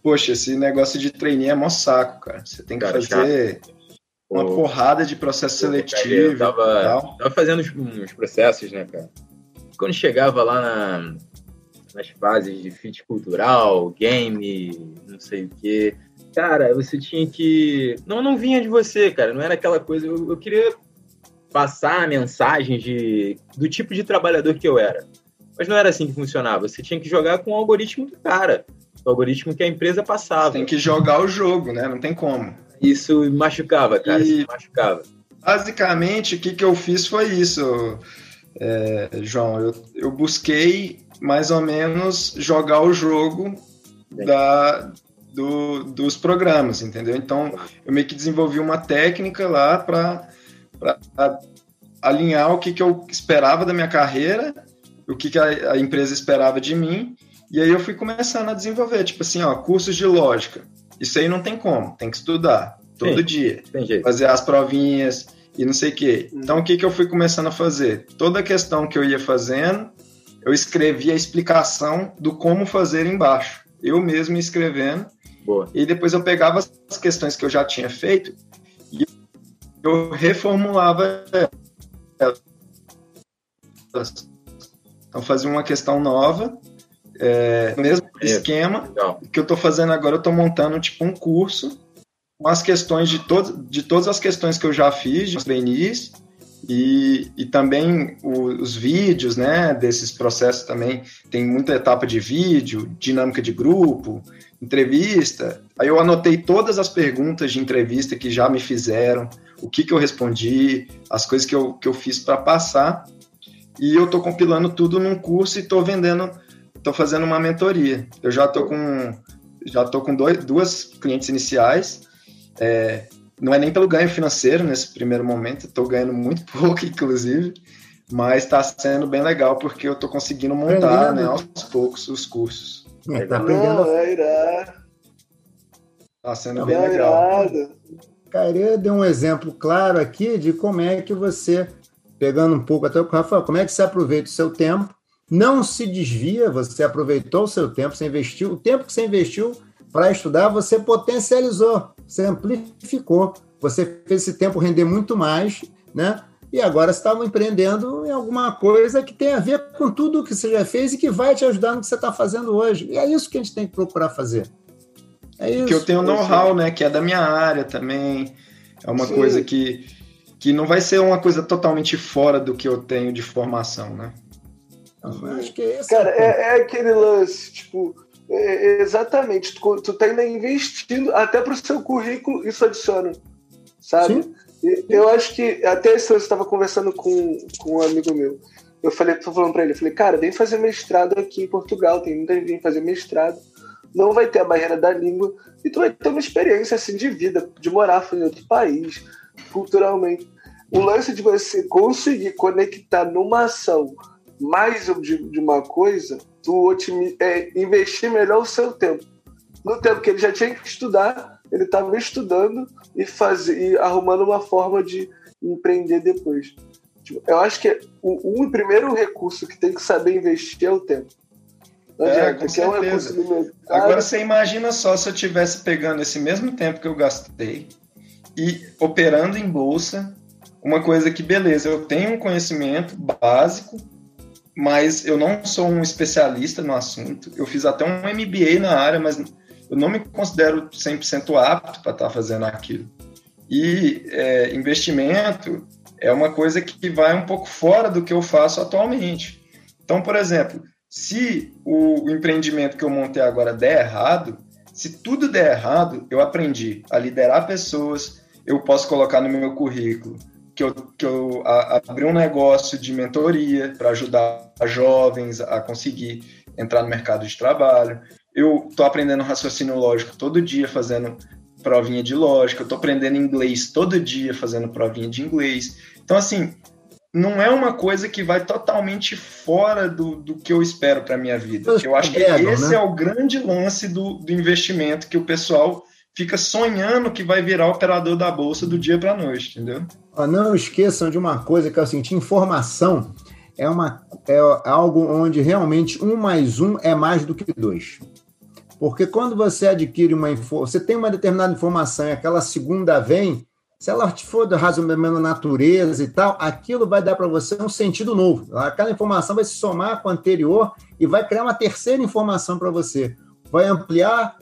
poxa, esse negócio de treinar é mó saco, cara. Você tem que cara, fazer chato. uma Pô, porrada de processo seletivo. Eu tava, tava fazendo uns, uns, processos, né, cara? Quando chegava lá na, nas fases de fit cultural, game, não sei o quê, cara, você tinha que. Não, não vinha de você, cara. Não era aquela coisa. Eu, eu queria passar mensagens de, do tipo de trabalhador que eu era. Mas não era assim que funcionava. Você tinha que jogar com o algoritmo do cara o algoritmo que a empresa passava. Tem que jogar o jogo, né? Não tem como. Isso machucava, cara. E, isso machucava. Basicamente, o que, que eu fiz foi isso, é, João. Eu, eu busquei mais ou menos jogar o jogo da, do, dos programas, entendeu? Então, eu meio que desenvolvi uma técnica lá para alinhar o que, que eu esperava da minha carreira, o que, que a, a empresa esperava de mim e aí eu fui começando a desenvolver, tipo assim, ó, cursos de lógica. Isso aí não tem como, tem que estudar todo Sim, dia. Fazer as provinhas e não sei o quê. Hum. Então o que, que eu fui começando a fazer? Toda a questão que eu ia fazendo, eu escrevia a explicação do como fazer embaixo. Eu mesmo escrevendo. Boa. E depois eu pegava as questões que eu já tinha feito eu reformulava elas. Então fazia uma questão nova é, mesmo esquema Legal. que eu estou fazendo agora, eu estou montando tipo um curso com as questões de, todo, de todas as questões que eu já fiz de trainees e, e também o, os vídeos, né, desses processos também, tem muita etapa de vídeo, dinâmica de grupo, entrevista. Aí eu anotei todas as perguntas de entrevista que já me fizeram, o que, que eu respondi, as coisas que eu, que eu fiz para passar. E eu estou compilando tudo num curso e estou vendendo estou fazendo uma mentoria. Eu já estou com já tô com dois, duas clientes iniciais. É, não é nem pelo ganho financeiro nesse primeiro momento, estou ganhando muito pouco, inclusive, mas está sendo bem legal porque eu estou conseguindo montar né, aos poucos os cursos. É, tá aprendendo. Não, é. Tá sendo é bem legal. Cara, deu um exemplo claro aqui de como é que você, pegando um pouco até o Rafael, como é que você aproveita o seu tempo, não se desvia, você aproveitou o seu tempo, você investiu, o tempo que você investiu para estudar, você potencializou, você amplificou, você fez esse tempo render muito mais, né? E agora você está empreendendo em alguma coisa que tem a ver com tudo que você já fez e que vai te ajudar no que você está fazendo hoje. E é isso que a gente tem que procurar fazer. É isso. Que eu tenho know-how, né? Que é da minha área também. É uma Sim. coisa que, que não vai ser uma coisa totalmente fora do que eu tenho de formação, né? Então, acho que é esse Cara, é, é, aquele lance, tipo, é, é exatamente, tu, tu tá ainda investindo, até pro seu currículo isso adiciona, sabe? Sim. Eu acho que, até esse eu estava conversando com, com um amigo meu, eu falei, tô falando pra ele, eu falei, cara, vem fazer mestrado aqui em Portugal, tem muita gente que vem fazer mestrado, não vai ter a barreira da língua, e tu vai ter uma experiência, assim, de vida, de morar em outro país, culturalmente. O lance de você conseguir conectar numa ação mais de, de uma coisa, tu é, investir melhor o seu tempo. No tempo que ele já tinha que estudar, ele estava estudando e, faz, e arrumando uma forma de empreender depois. Tipo, eu acho que o, o, primeiro recurso que tem que saber investir é o tempo. É, com é um Agora você imagina só se eu tivesse pegando esse mesmo tempo que eu gastei e operando em bolsa, uma coisa que, beleza, eu tenho um conhecimento básico, mas eu não sou um especialista no assunto. Eu fiz até um MBA na área, mas eu não me considero 100% apto para estar tá fazendo aquilo. E é, investimento é uma coisa que vai um pouco fora do que eu faço atualmente. Então, por exemplo, se o empreendimento que eu montei agora der errado, se tudo der errado, eu aprendi a liderar pessoas, eu posso colocar no meu currículo que eu, que eu abri um negócio de mentoria para ajudar jovens a conseguir entrar no mercado de trabalho. Eu estou aprendendo raciocínio lógico todo dia, fazendo provinha de lógica. Eu estou aprendendo inglês todo dia, fazendo provinha de inglês. Então, assim, não é uma coisa que vai totalmente fora do, do que eu espero para minha vida. Eu acho que esse né? é o grande lance do, do investimento que o pessoal fica sonhando que vai virar operador da bolsa do dia para a noite, entendeu? Não esqueçam de uma coisa que é o seguinte: informação é, uma, é algo onde realmente um mais um é mais do que dois. Porque quando você adquire uma você tem uma determinada informação e aquela segunda vem, se ela for do razoável natureza e tal, aquilo vai dar para você um sentido novo. Aquela informação vai se somar com a anterior e vai criar uma terceira informação para você. Vai ampliar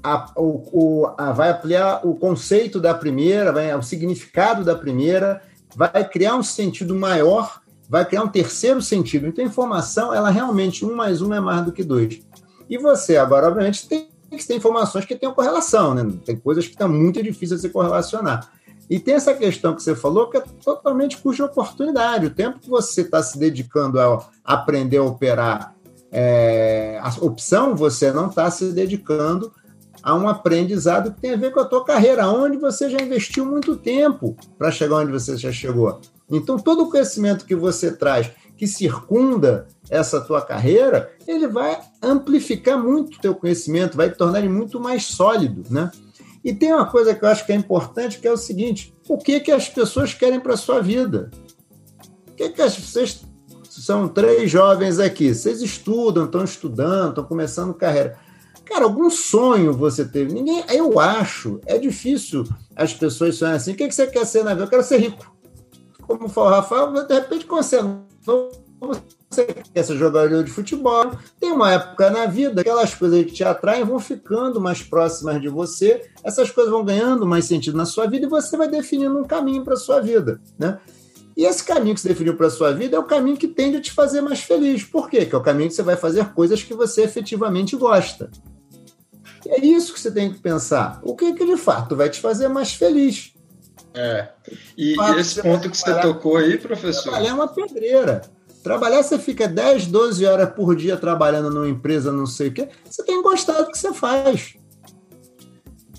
a, o, o, a, vai ampliar o conceito da primeira, vai, o significado da primeira, vai criar um sentido maior, vai criar um terceiro sentido. Então, a informação, ela realmente, um mais um é mais do que dois. E você, agora, obviamente, tem que ter informações que tenham correlação, né? Tem coisas que estão muito difíceis de se correlacionar. E tem essa questão que você falou que é totalmente cuja oportunidade. O tempo que você está se dedicando a aprender a operar é, a opção, você não está se dedicando a um aprendizado que tem a ver com a tua carreira, onde você já investiu muito tempo para chegar onde você já chegou. Então, todo o conhecimento que você traz, que circunda essa tua carreira, ele vai amplificar muito o teu conhecimento, vai tornar ele muito mais sólido, né? E tem uma coisa que eu acho que é importante, que é o seguinte: o que que as pessoas querem para a sua vida? O que que as vocês são três jovens aqui, vocês estudam, estão estudando, estão começando carreira. Cara, algum sonho você teve? Ninguém, eu acho, é difícil as pessoas sonharem assim. O que, você quer ser na vida? Eu quero ser rico. Como falou o Rafael, de repente consegue. Você quer ser jogador de futebol. Tem uma época na vida, aquelas coisas que te atraem vão ficando mais próximas de você, essas coisas vão ganhando mais sentido na sua vida e você vai definindo um caminho para a sua vida. Né? E esse caminho que você definiu para a sua vida é o caminho que tende a te fazer mais feliz. Por quê? Que é o caminho que você vai fazer coisas que você efetivamente gosta. É isso que você tem que pensar. O que, que de fato vai te fazer mais feliz? É. E, esse ponto que você tocou aí, professor. É uma pedreira. Trabalhar, você fica 10, 12 horas por dia trabalhando numa empresa, não sei o quê, você tem gostado do que você faz.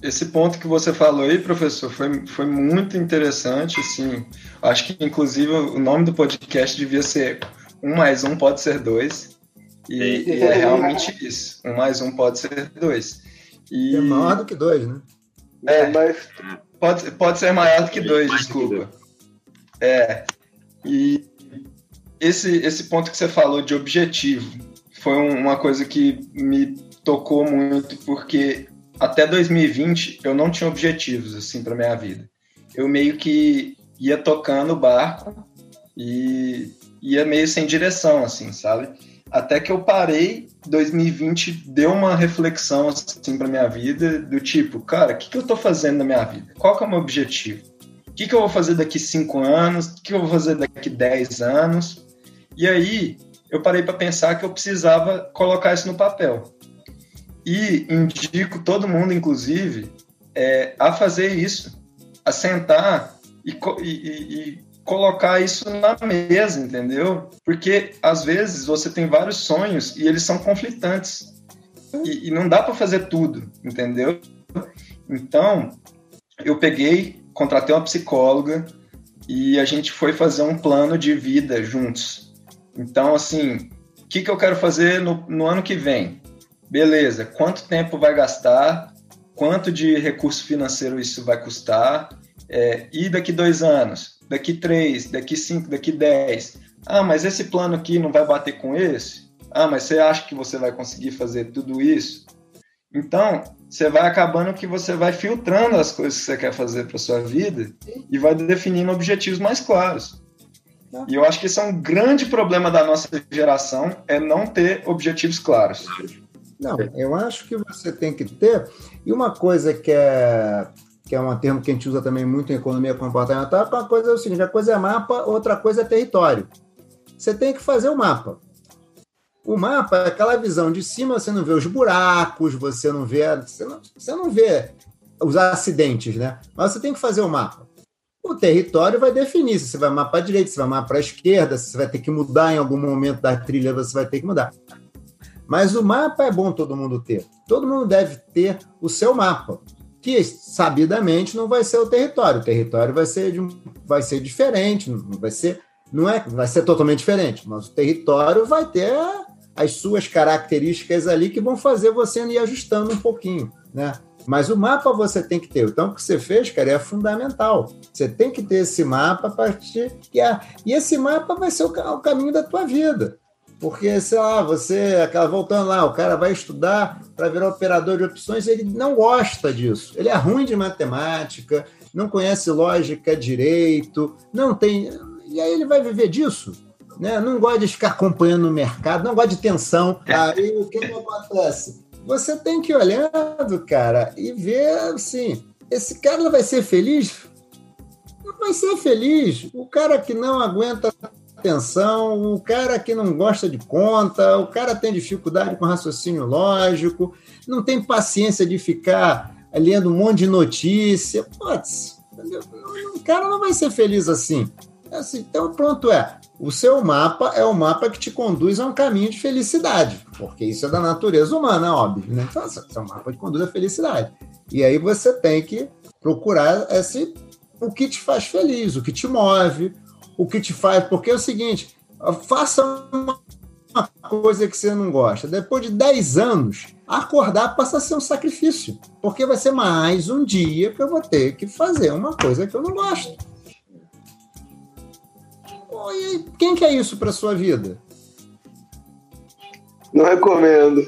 Esse ponto que você falou aí, professor, foi, foi muito interessante, assim, acho que inclusive o nome do podcast devia ser um mais um pode ser dois, e, e é realmente isso, um mais um pode ser dois. E... É maior do que dois, né? É, mas pode, pode ser maior do que dois, desculpa. É, e esse, esse ponto que você falou de objetivo foi uma coisa que me tocou muito, porque até 2020 eu não tinha objetivos assim para minha vida. Eu meio que ia tocando o barco e ia meio sem direção, assim, sabe? Até que eu parei, 2020 deu uma reflexão assim para minha vida do tipo, cara, o que, que eu tô fazendo na minha vida? Qual que é o meu objetivo? O que, que eu vou fazer daqui cinco anos? O que eu vou fazer daqui dez anos? E aí eu parei para pensar que eu precisava colocar isso no papel. E indico todo mundo, inclusive, é, a fazer isso, a sentar e, e, e colocar isso na mesa, entendeu? Porque às vezes você tem vários sonhos e eles são conflitantes. E, e não dá para fazer tudo, entendeu? Então, eu peguei, contratei uma psicóloga e a gente foi fazer um plano de vida juntos. Então, assim, o que, que eu quero fazer no, no ano que vem? Beleza, quanto tempo vai gastar? Quanto de recurso financeiro isso vai custar? É, e daqui dois anos? Daqui três? Daqui cinco? Daqui dez? Ah, mas esse plano aqui não vai bater com esse? Ah, mas você acha que você vai conseguir fazer tudo isso? Então, você vai acabando que você vai filtrando as coisas que você quer fazer para sua vida e vai definindo objetivos mais claros. E eu acho que esse é um grande problema da nossa geração, é não ter objetivos claros. Não, eu acho que você tem que ter. E uma coisa que é que é um termo que a gente usa também muito em economia comportamental, é uma coisa é o seguinte, a coisa é mapa, outra coisa é território. Você tem que fazer o mapa. O mapa é aquela visão de cima, você não vê os buracos, você não vê, você não, você não vê os acidentes, né? Mas você tem que fazer o mapa o território vai definir se você vai mapa para a direita, se vai mapa para a esquerda, se você vai ter que mudar em algum momento da trilha, você vai ter que mudar. Mas o mapa é bom todo mundo ter. Todo mundo deve ter o seu mapa, que sabidamente não vai ser o território. O território vai ser, de, vai ser diferente, não vai ser, não é, vai ser totalmente diferente, mas o território vai ter as suas características ali que vão fazer você ir ajustando um pouquinho, né? Mas o mapa você tem que ter. Então, o que você fez, cara, é fundamental. Você tem que ter esse mapa a partir. E esse mapa vai ser o caminho da tua vida. Porque, sei lá, você, aquela voltando lá, o cara vai estudar para virar operador de opções, ele não gosta disso. Ele é ruim de matemática, não conhece lógica direito, não tem. E aí ele vai viver disso. Né? Não gosta de ficar acompanhando o mercado, não gosta de tensão. É. Aí o que, que acontece? Você tem que olhar, cara, e ver assim: esse cara vai ser feliz? Não vai ser feliz. O cara que não aguenta atenção, o cara que não gosta de conta, o cara tem dificuldade com raciocínio lógico, não tem paciência de ficar lendo um monte de notícia. Putz, o cara não vai ser feliz assim. Assim então, pronto, é. O seu mapa é o mapa que te conduz a um caminho de felicidade, porque isso é da natureza humana, óbvio. Né? Então, é um mapa que conduz à felicidade. E aí você tem que procurar esse, o que te faz feliz, o que te move, o que te faz. Porque é o seguinte: faça uma coisa que você não gosta. Depois de 10 anos, acordar passa a ser um sacrifício, porque vai ser mais um dia que eu vou ter que fazer uma coisa que eu não gosto e quem quer isso para sua vida? Não recomendo.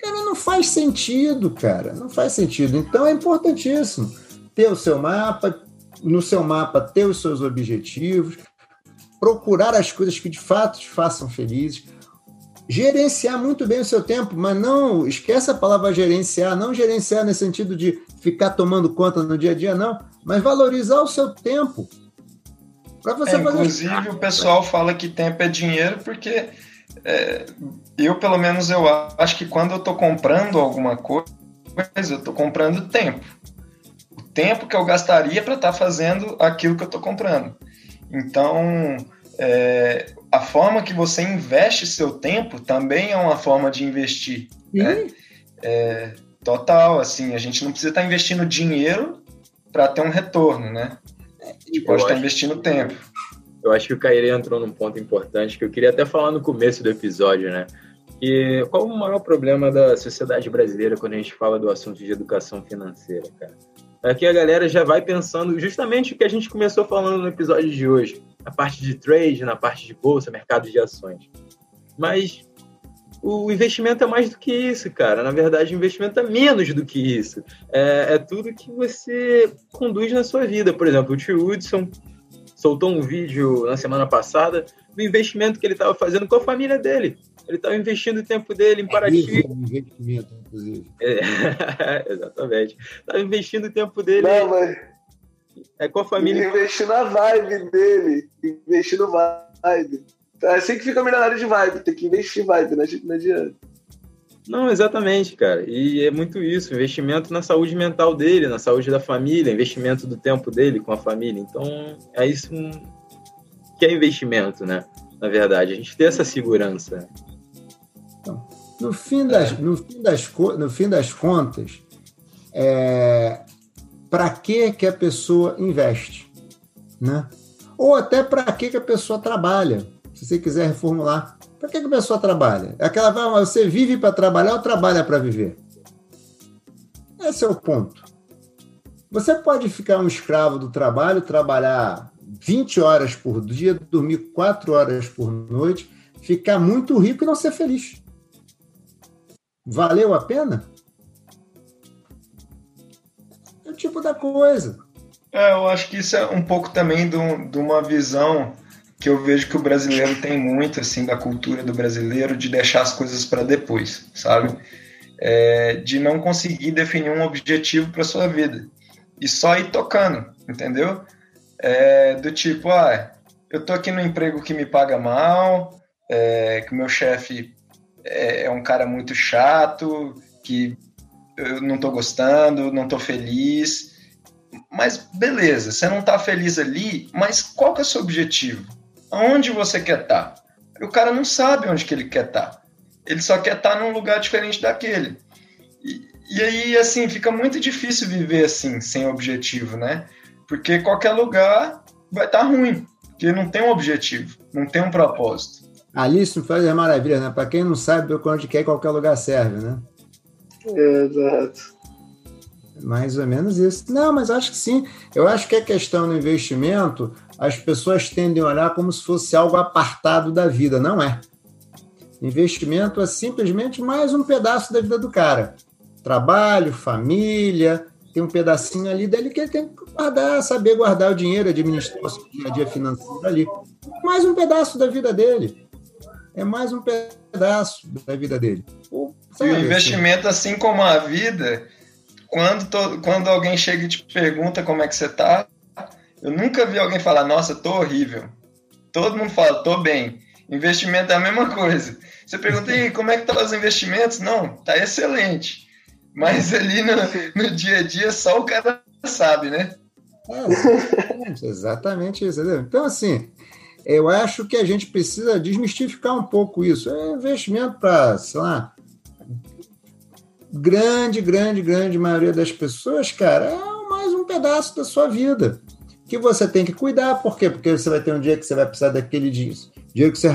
Cara, não faz sentido, cara. Não faz sentido. Então é importantíssimo ter o seu mapa, no seu mapa ter os seus objetivos, procurar as coisas que de fato te façam felizes, gerenciar muito bem o seu tempo, mas não esquece a palavra gerenciar, não gerenciar no sentido de ficar tomando conta no dia a dia, não, mas valorizar o seu tempo. É, fazer Inclusive, o pessoal fala que tempo é dinheiro porque é, eu, pelo menos, eu acho que quando eu estou comprando alguma coisa, eu estou comprando tempo. O tempo que eu gastaria para estar tá fazendo aquilo que eu estou comprando. Então, é, a forma que você investe seu tempo também é uma forma de investir. Né? É, total, assim, a gente não precisa estar investindo dinheiro para ter um retorno, né? A gente pode estar investindo tempo. Eu acho que o Caire entrou num ponto importante que eu queria até falar no começo do episódio, né? E qual o maior problema da sociedade brasileira quando a gente fala do assunto de educação financeira, cara? Aqui a galera já vai pensando justamente o que a gente começou falando no episódio de hoje, na parte de trade, na parte de bolsa, mercado de ações. Mas o investimento é mais do que isso, cara. Na verdade, o investimento é menos do que isso. É, é tudo que você conduz na sua vida. Por exemplo, o tio Hudson soltou um vídeo na semana passada do investimento que ele estava fazendo com a família dele. Ele estava investindo o tempo dele em é Paraty. É um investimento, inclusive. É, exatamente. Estava investindo o tempo dele. Não, mas... É com a família. Investir na vibe dele. Investir no vibe. É assim que fica milionário de vibe. Tem que investir vibe, não adianta. Não, exatamente, cara. E é muito isso, investimento na saúde mental dele, na saúde da família, investimento do tempo dele com a família. Então, é isso que é investimento, né? Na verdade, a gente ter essa segurança. No, fim das, no, fim das, no fim das contas, é, para que, que a pessoa investe? Né? Ou até para que, que a pessoa trabalha, se você quiser reformular. Para que, que a pessoa trabalha? É aquela você vive para trabalhar ou trabalha para viver? Esse é o ponto. Você pode ficar um escravo do trabalho, trabalhar 20 horas por dia, dormir 4 horas por noite, ficar muito rico e não ser feliz. Valeu a pena? É o tipo da coisa. É, eu acho que isso é um pouco também de uma visão que eu vejo que o brasileiro tem muito, assim, da cultura do brasileiro, de deixar as coisas para depois, sabe? É, de não conseguir definir um objetivo para sua vida e só ir tocando, entendeu? É, do tipo, ah, eu tô aqui no emprego que me paga mal, é, que meu chefe é, é um cara muito chato, que eu não tô gostando, não tô feliz. Mas beleza, você não tá feliz ali, mas qual que é o seu objetivo? Aonde você quer estar? Tá? O cara não sabe onde que ele quer estar. Tá. Ele só quer estar tá num lugar diferente daquele. E, e aí, assim, fica muito difícil viver assim, sem objetivo, né? Porque qualquer lugar vai estar ruim, porque não tem um objetivo, não tem um propósito. Alice faz as maravilhas, né? Para quem não sabe, onde quer, qualquer lugar serve, né? Exato. Mais ou menos isso. Não, mas acho que sim. Eu acho que a questão do investimento, as pessoas tendem a olhar como se fosse algo apartado da vida. Não é. Investimento é simplesmente mais um pedaço da vida do cara. Trabalho, família, tem um pedacinho ali dele que ele tem que guardar, saber guardar o dinheiro, administrar o seu dia a dia financeiro ali. Mais um pedaço da vida dele. É mais um pedaço da vida dele. O, e o investimento, assim como a vida, quando, to, quando alguém chega e te pergunta como é que você tá, eu nunca vi alguém falar, nossa, tô horrível. Todo mundo fala, tô bem. Investimento é a mesma coisa. Você pergunta, e como é que tá os investimentos? Não, tá excelente. Mas ali no, no dia a dia só o cara sabe, né? É, exatamente, exatamente isso. Entendeu? Então, assim, eu acho que a gente precisa desmistificar um pouco isso. É investimento para, sei lá, grande, grande, grande maioria das pessoas, cara, é mais um pedaço da sua vida que você tem que cuidar. Por quê? Porque você vai ter um dia que você vai precisar daquele dinheiro, dinheiro que você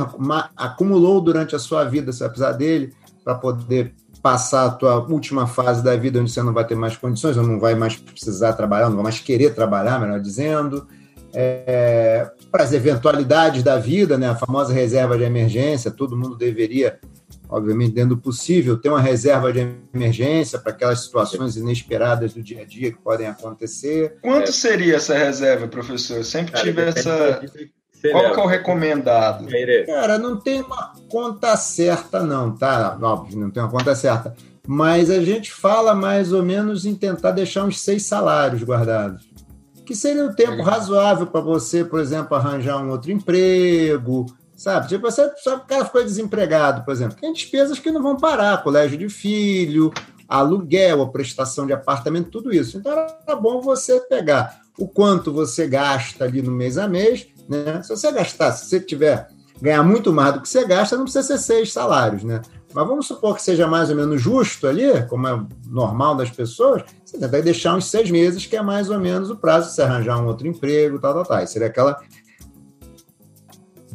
acumulou durante a sua vida, você vai precisar dele para poder passar a tua última fase da vida onde você não vai ter mais condições, ou não vai mais precisar trabalhar, não vai mais querer trabalhar, melhor dizendo. É, para as eventualidades da vida, né, a famosa reserva de emergência, todo mundo deveria obviamente, dentro do possível, ter uma reserva de emergência para aquelas situações inesperadas do dia a dia que podem acontecer. Quanto é. seria essa reserva, professor? Eu sempre Cara, tive essa. Qual que é o recomendado? Cara, não tem uma conta certa, não, tá? Óbvio, não tem uma conta certa. Mas a gente fala mais ou menos em tentar deixar uns seis salários guardados. Que seria um tempo razoável para você, por exemplo, arranjar um outro emprego, Sabe? Tipo, você, só o cara ficou desempregado, por exemplo. Tem despesas que não vão parar, colégio de filho, aluguel, a prestação de apartamento, tudo isso. Então era bom você pegar o quanto você gasta ali no mês a mês Né? Se você gastar, se você tiver ganhar muito mais do que você gasta, não precisa ser seis salários, né? Mas vamos supor que seja mais ou menos justo ali, como é normal das pessoas, você tenta deixar uns seis meses, que é mais ou menos o prazo de você arranjar um outro emprego, tal, tal, tal. Isso seria aquela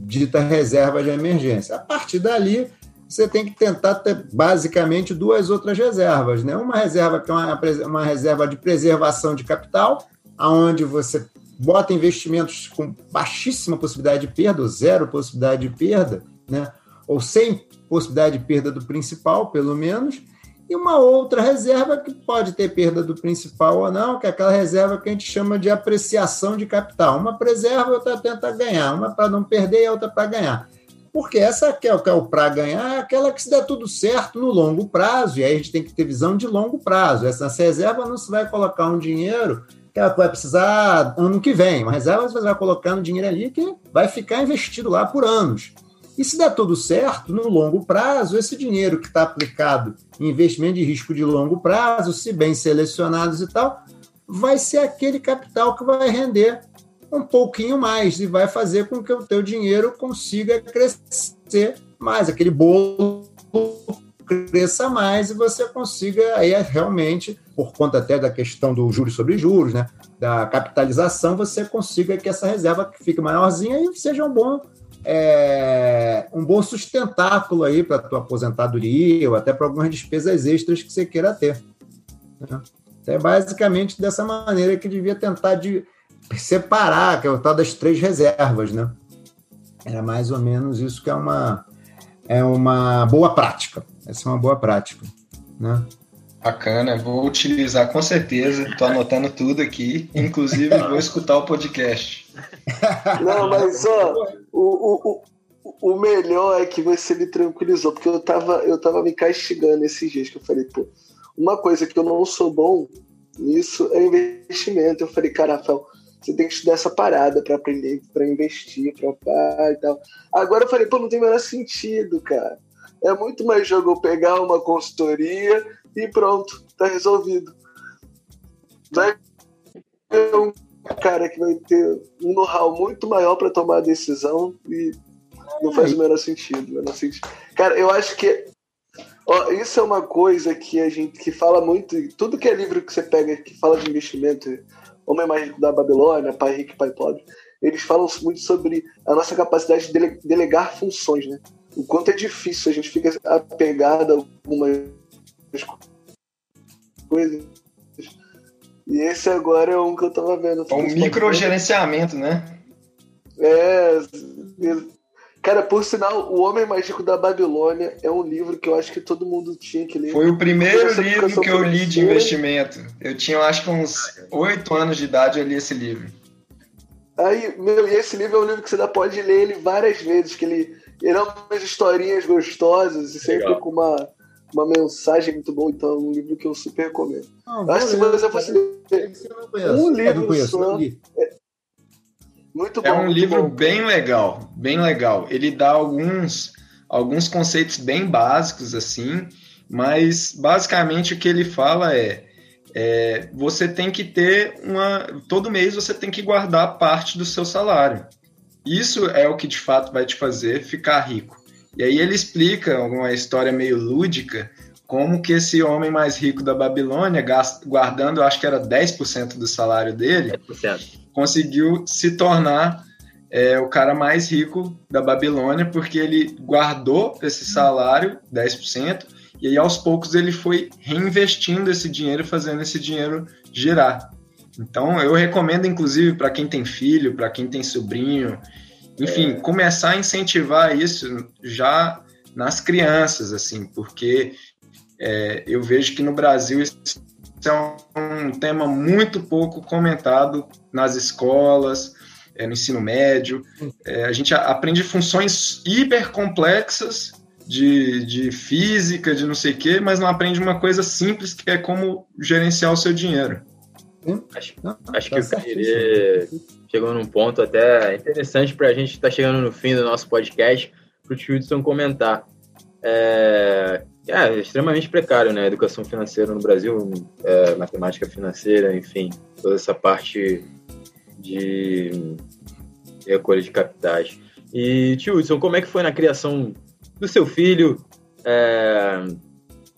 dita reserva de emergência. A partir dali, você tem que tentar ter basicamente duas outras reservas, né? Uma reserva que é uma, uma reserva de preservação de capital, aonde você bota investimentos com baixíssima possibilidade de perda, ou zero possibilidade de perda, né? ou sem possibilidade de perda do principal, pelo menos, e uma outra reserva que pode ter perda do principal ou não, que é aquela reserva que a gente chama de apreciação de capital. Uma preserva, outra tenta ganhar, uma para não perder e outra para ganhar. Porque essa que é o, é o para ganhar é aquela que se der tudo certo no longo prazo, e aí a gente tem que ter visão de longo prazo. Essa reserva não se vai colocar um dinheiro que ela vai precisar ano que vem. Uma reserva você vai colocando dinheiro ali que vai ficar investido lá por anos. E se der tudo certo, no longo prazo, esse dinheiro que está aplicado em investimento de risco de longo prazo, se bem selecionados e tal, vai ser aquele capital que vai render um pouquinho mais e vai fazer com que o teu dinheiro consiga crescer mais, aquele bolo cresça mais e você consiga aí realmente, por conta até da questão do juros sobre juros, né, da capitalização, você consiga que essa reserva fique maiorzinha e seja um bom é, um bom sustentáculo aí para a tua aposentadoria ou até para algumas despesas extras que você queira ter. Né? Então, é basicamente dessa maneira que devia tentar de separar, que é o tal das três reservas, né? É mais ou menos isso que é uma, é uma boa prática. Essa é uma boa prática, né? Bacana, vou utilizar com certeza. Estou anotando tudo aqui, inclusive vou escutar o podcast. Não, mas ó, o, o, o melhor é que você me tranquilizou, porque eu tava, eu tava me castigando esses dias que eu falei, pô, uma coisa que eu não sou bom nisso é investimento. Eu falei, cara, Rafael, você tem que estudar essa parada para aprender, para investir, para pá e tal. Agora eu falei, pô, não tem o menor sentido, cara. É muito mais jogo eu pegar uma consultoria e pronto, tá resolvido. Vai um cara que vai ter um know-how muito maior para tomar a decisão e não faz o menor sentido, menor sentido. Cara, eu acho que ó, isso é uma coisa que a gente que fala muito, tudo que é livro que você pega que fala de investimento, Homem Mais Rico da Babilônia, Pai Rico e Pai Pobre, eles falam muito sobre a nossa capacidade de dele, delegar funções, né? O quanto é difícil, a gente fica apegado a algumas coisas. E esse agora é um que eu tava vendo. É um microgerenciamento, né? É. Cara, por sinal, O Homem Mais Rico da Babilônia é um livro que eu acho que todo mundo tinha que ler. Foi o primeiro livro que eu li de investimento. Eu tinha, acho que uns oito anos de idade, eu li esse livro. Aí, meu, e esse livro é um livro que você pode ler ele várias vezes, que ele, ele é umas historinhas gostosas e sempre Legal. com uma uma mensagem muito boa, então é um livro que eu super recomendo. Não, Acho que se você fosse ler um livro conheço, só, é, muito bom. É um livro bom. bem legal, bem legal. Ele dá alguns, alguns conceitos bem básicos, assim, mas basicamente o que ele fala é, é você tem que ter uma. Todo mês você tem que guardar parte do seu salário. Isso é o que de fato vai te fazer ficar rico. E aí ele explica uma história meio lúdica, como que esse homem mais rico da Babilônia, guardando, acho que era 10% do salário dele, 10%. conseguiu se tornar é, o cara mais rico da Babilônia, porque ele guardou esse salário, 10%, e aí aos poucos ele foi reinvestindo esse dinheiro, fazendo esse dinheiro girar. Então eu recomendo, inclusive, para quem tem filho, para quem tem sobrinho, enfim, é... começar a incentivar isso já nas crianças, assim, porque é, eu vejo que no Brasil isso é um tema muito pouco comentado nas escolas, é, no ensino médio. É, a gente aprende funções hiper complexas de, de física, de não sei o quê, mas não aprende uma coisa simples que é como gerenciar o seu dinheiro. Acho, acho que eu queria chegou num ponto até interessante para a gente estar tá chegando no fim do nosso podcast, para o Tildson comentar. É, é, extremamente precário, né? Educação financeira no Brasil, é, matemática financeira, enfim, toda essa parte de recolha de capitais. E, tio Hudson, como é que foi na criação do seu filho? É,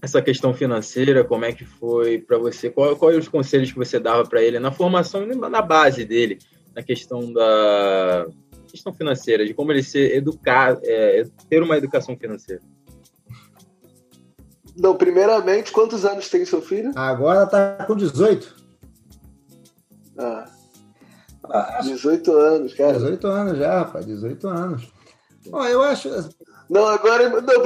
essa questão financeira, como é que foi para você? Qual, quais os conselhos que você dava para ele na formação, na base dele, na questão da questão financeira, de como ele ser educar, é, ter uma educação financeira? Não, primeiramente, quantos anos tem seu filho? Agora tá com 18. Ah. 18 anos, cara. 18 anos já, rapaz, 18 anos. Bom, eu acho. Não, agora, não,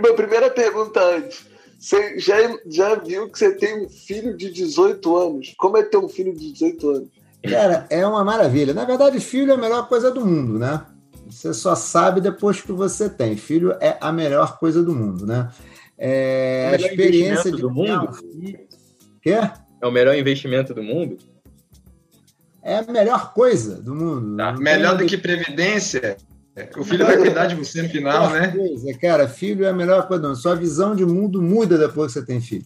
minha primeira pergunta antes. Você já, já viu que você tem um filho de 18 anos? Como é ter um filho de 18 anos? Cara, é uma maravilha. Na verdade, filho é a melhor coisa do mundo, né? Você só sabe depois que você tem. Filho é a melhor coisa do mundo, né? É, é a experiência de do mundo. Quê? É o melhor investimento do mundo? É a melhor coisa do mundo. Tá. Melhor do que previdência. O filho vai cuidar de você no final, né? Coisa, cara, filho é a melhor coisa do mundo. Sua visão de mundo muda depois que você tem filho.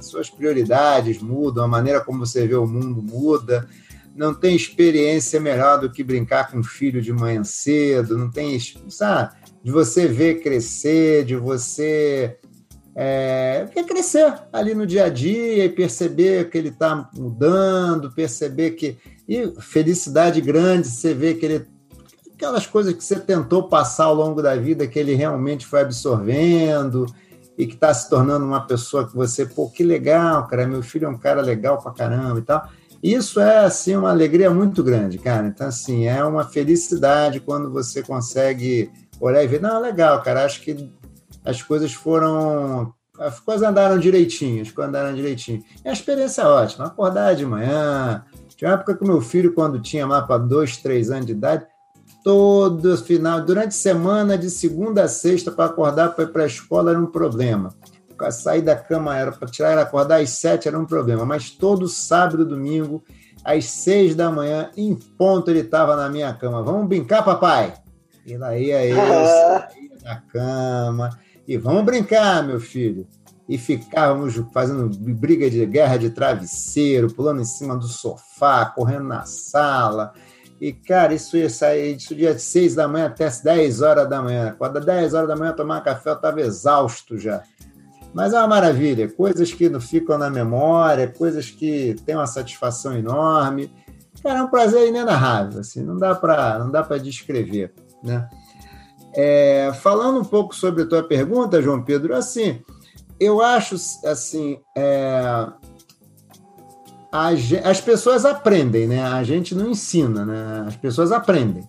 Suas prioridades mudam, a maneira como você vê o mundo muda não tem experiência melhor do que brincar com o filho de manhã cedo, não tem, sabe, de você ver crescer, de você é, crescer ali no dia a dia e perceber que ele está mudando, perceber que. E felicidade grande, você vê que ele. Aquelas coisas que você tentou passar ao longo da vida, que ele realmente foi absorvendo e que está se tornando uma pessoa que você, pô, que legal, cara, meu filho é um cara legal pra caramba e tal. Isso é assim uma alegria muito grande, cara. Então assim, é uma felicidade quando você consegue olhar e ver, não, legal, cara, acho que as coisas foram as coisas andaram direitinho, as coisas andaram direitinho. E a experiência é ótima. Acordar de manhã. Tinha uma época que meu filho, quando tinha lá para dois, três anos de idade, todo final, durante semana, de segunda a sexta, para acordar para ir para a escola era um problema sair da cama era para tirar ela acordar às sete era um problema, mas todo sábado e domingo, às seis da manhã, em ponto, ele estava na minha cama. Vamos brincar, papai? E lá ia eu, saía da cama, e vamos brincar, meu filho. E ficávamos fazendo briga de guerra de travesseiro, pulando em cima do sofá, correndo na sala. E, cara, isso ia sair isso dia de 6 da manhã até as 10 horas da manhã. Quando 10 horas da manhã tomar café, eu estava exausto já. Mas é uma maravilha, coisas que não ficam na memória, coisas que têm uma satisfação enorme. Cara, é um prazer inenarrável, assim, não dá para não dá para descrever, né? É, falando um pouco sobre a tua pergunta, João Pedro, assim, eu acho assim, é, a, as pessoas aprendem, né? A gente não ensina, né? As pessoas aprendem.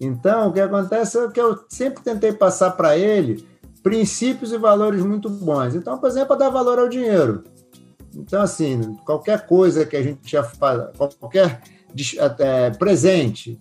Então, o que acontece é que eu sempre tentei passar para ele princípios e valores muito bons. Então, por exemplo, dar valor ao dinheiro. Então, assim, qualquer coisa que a gente já faz, qualquer é, presente,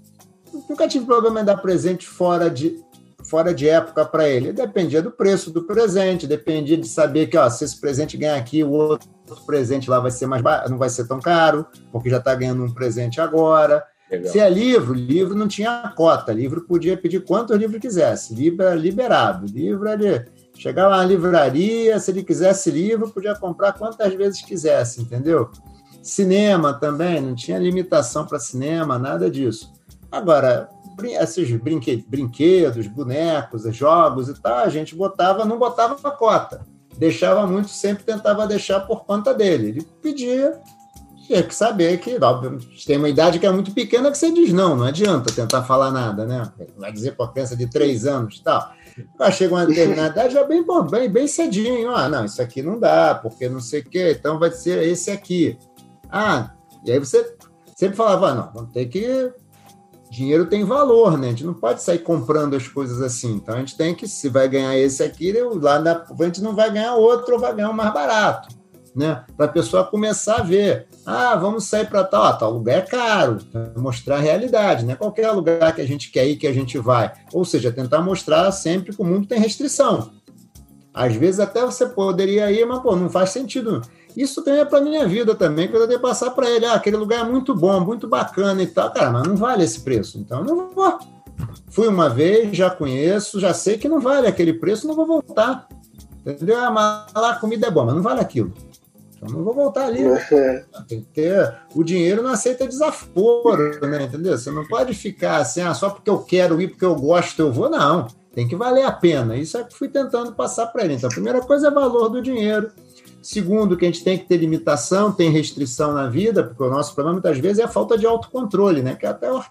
nunca tive problema em dar presente fora de, fora de época para ele. Dependia do preço do presente, dependia de saber que ó, se esse presente ganhar aqui, o outro presente lá vai ser mais não vai ser tão caro, porque já está ganhando um presente agora. Legal. Se é livro, livro não tinha cota, livro podia pedir quantos livros quisesse, livro era liberado, livro era chegava na livraria, se ele quisesse livro, podia comprar quantas vezes quisesse, entendeu? Cinema também, não tinha limitação para cinema, nada disso. Agora, esses brinquedos, bonecos, jogos e tal, a gente botava, não botava cota. Deixava muito, sempre tentava deixar por conta dele. Ele pedia, tinha que saber que, óbvio, tem uma idade que é muito pequena que você diz não, não adianta tentar falar nada, né? Vai dizer a criança de três anos e tal. Quando chega uma determinada idade, já bem, bem, bem cedinho. Ah, não, isso aqui não dá, porque não sei o quê, então vai ser esse aqui. Ah, e aí você sempre falava, ah, não, vamos ter que. Dinheiro tem valor, né? A gente não pode sair comprando as coisas assim. Então a gente tem que, se vai ganhar esse aqui, lá na frente não vai ganhar outro ou vai ganhar um mais barato né? Para a pessoa começar a ver. Ah, vamos sair para tal, ah, tal lugar é caro, mostrar a realidade, né? Qualquer lugar que a gente quer ir, que a gente vai. Ou seja, tentar mostrar sempre que o mundo tem restrição. Às vezes até você poderia ir, mas pô, não faz sentido. Isso também é para minha vida também, que eu tenho que passar para ele. Ah, aquele lugar é muito bom, muito bacana e tal. Cara, mas não vale esse preço. Então, não vou. Fui uma vez, já conheço, já sei que não vale aquele preço, não vou voltar. Entendeu? Ah, mas lá a comida é boa, mas não vale aquilo. Então não vou voltar ali. Né? Tem que ter. O dinheiro não aceita desaforo, né? Entendeu? Você não pode ficar assim, ah, só porque eu quero ir, porque eu gosto, eu vou. Não. Tem que valer a pena. Isso é que fui tentando passar para ele. Então, a primeira coisa é valor do dinheiro. Segundo, que a gente tem que ter limitação, tem restrição na vida, porque o nosso problema muitas vezes é a falta de autocontrole, né? Que é até o,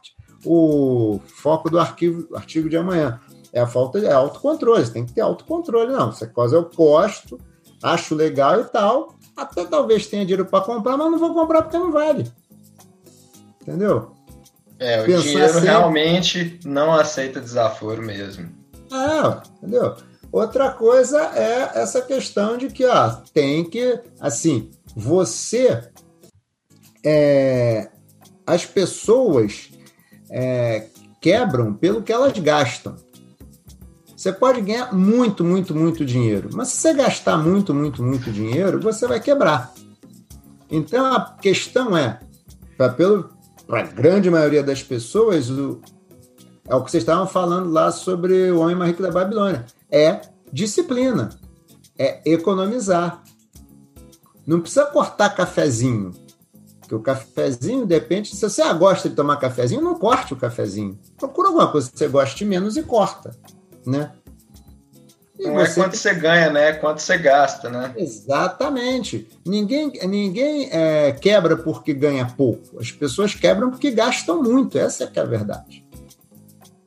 o foco do arquivo, artigo de amanhã. É a falta de autocontrole. Você tem que ter autocontrole, não. Essa coisa eu gosto, acho legal e tal. Até talvez tenha dinheiro para comprar, mas não vou comprar porque não vale. Entendeu? É, o Pensar dinheiro sempre... realmente não aceita desaforo mesmo. Ah, entendeu? Outra coisa é essa questão de que ó, tem que, assim, você. É, as pessoas é, quebram pelo que elas gastam. Você pode ganhar muito, muito, muito dinheiro, mas se você gastar muito, muito, muito dinheiro, você vai quebrar. Então a questão é, para a grande maioria das pessoas, o, é o que vocês estavam falando lá sobre o homem mais rico da Babilônia. É disciplina, é economizar. Não precisa cortar cafezinho. Porque o cafezinho depende. Se você gosta de tomar cafezinho, não corte o cafezinho. Procura alguma coisa que você goste menos e corta. Né? E não é quanto você ganha, né? É quanto você gasta, né? Exatamente. Ninguém, ninguém é, quebra porque ganha pouco. As pessoas quebram porque gastam muito. Essa é que é a verdade.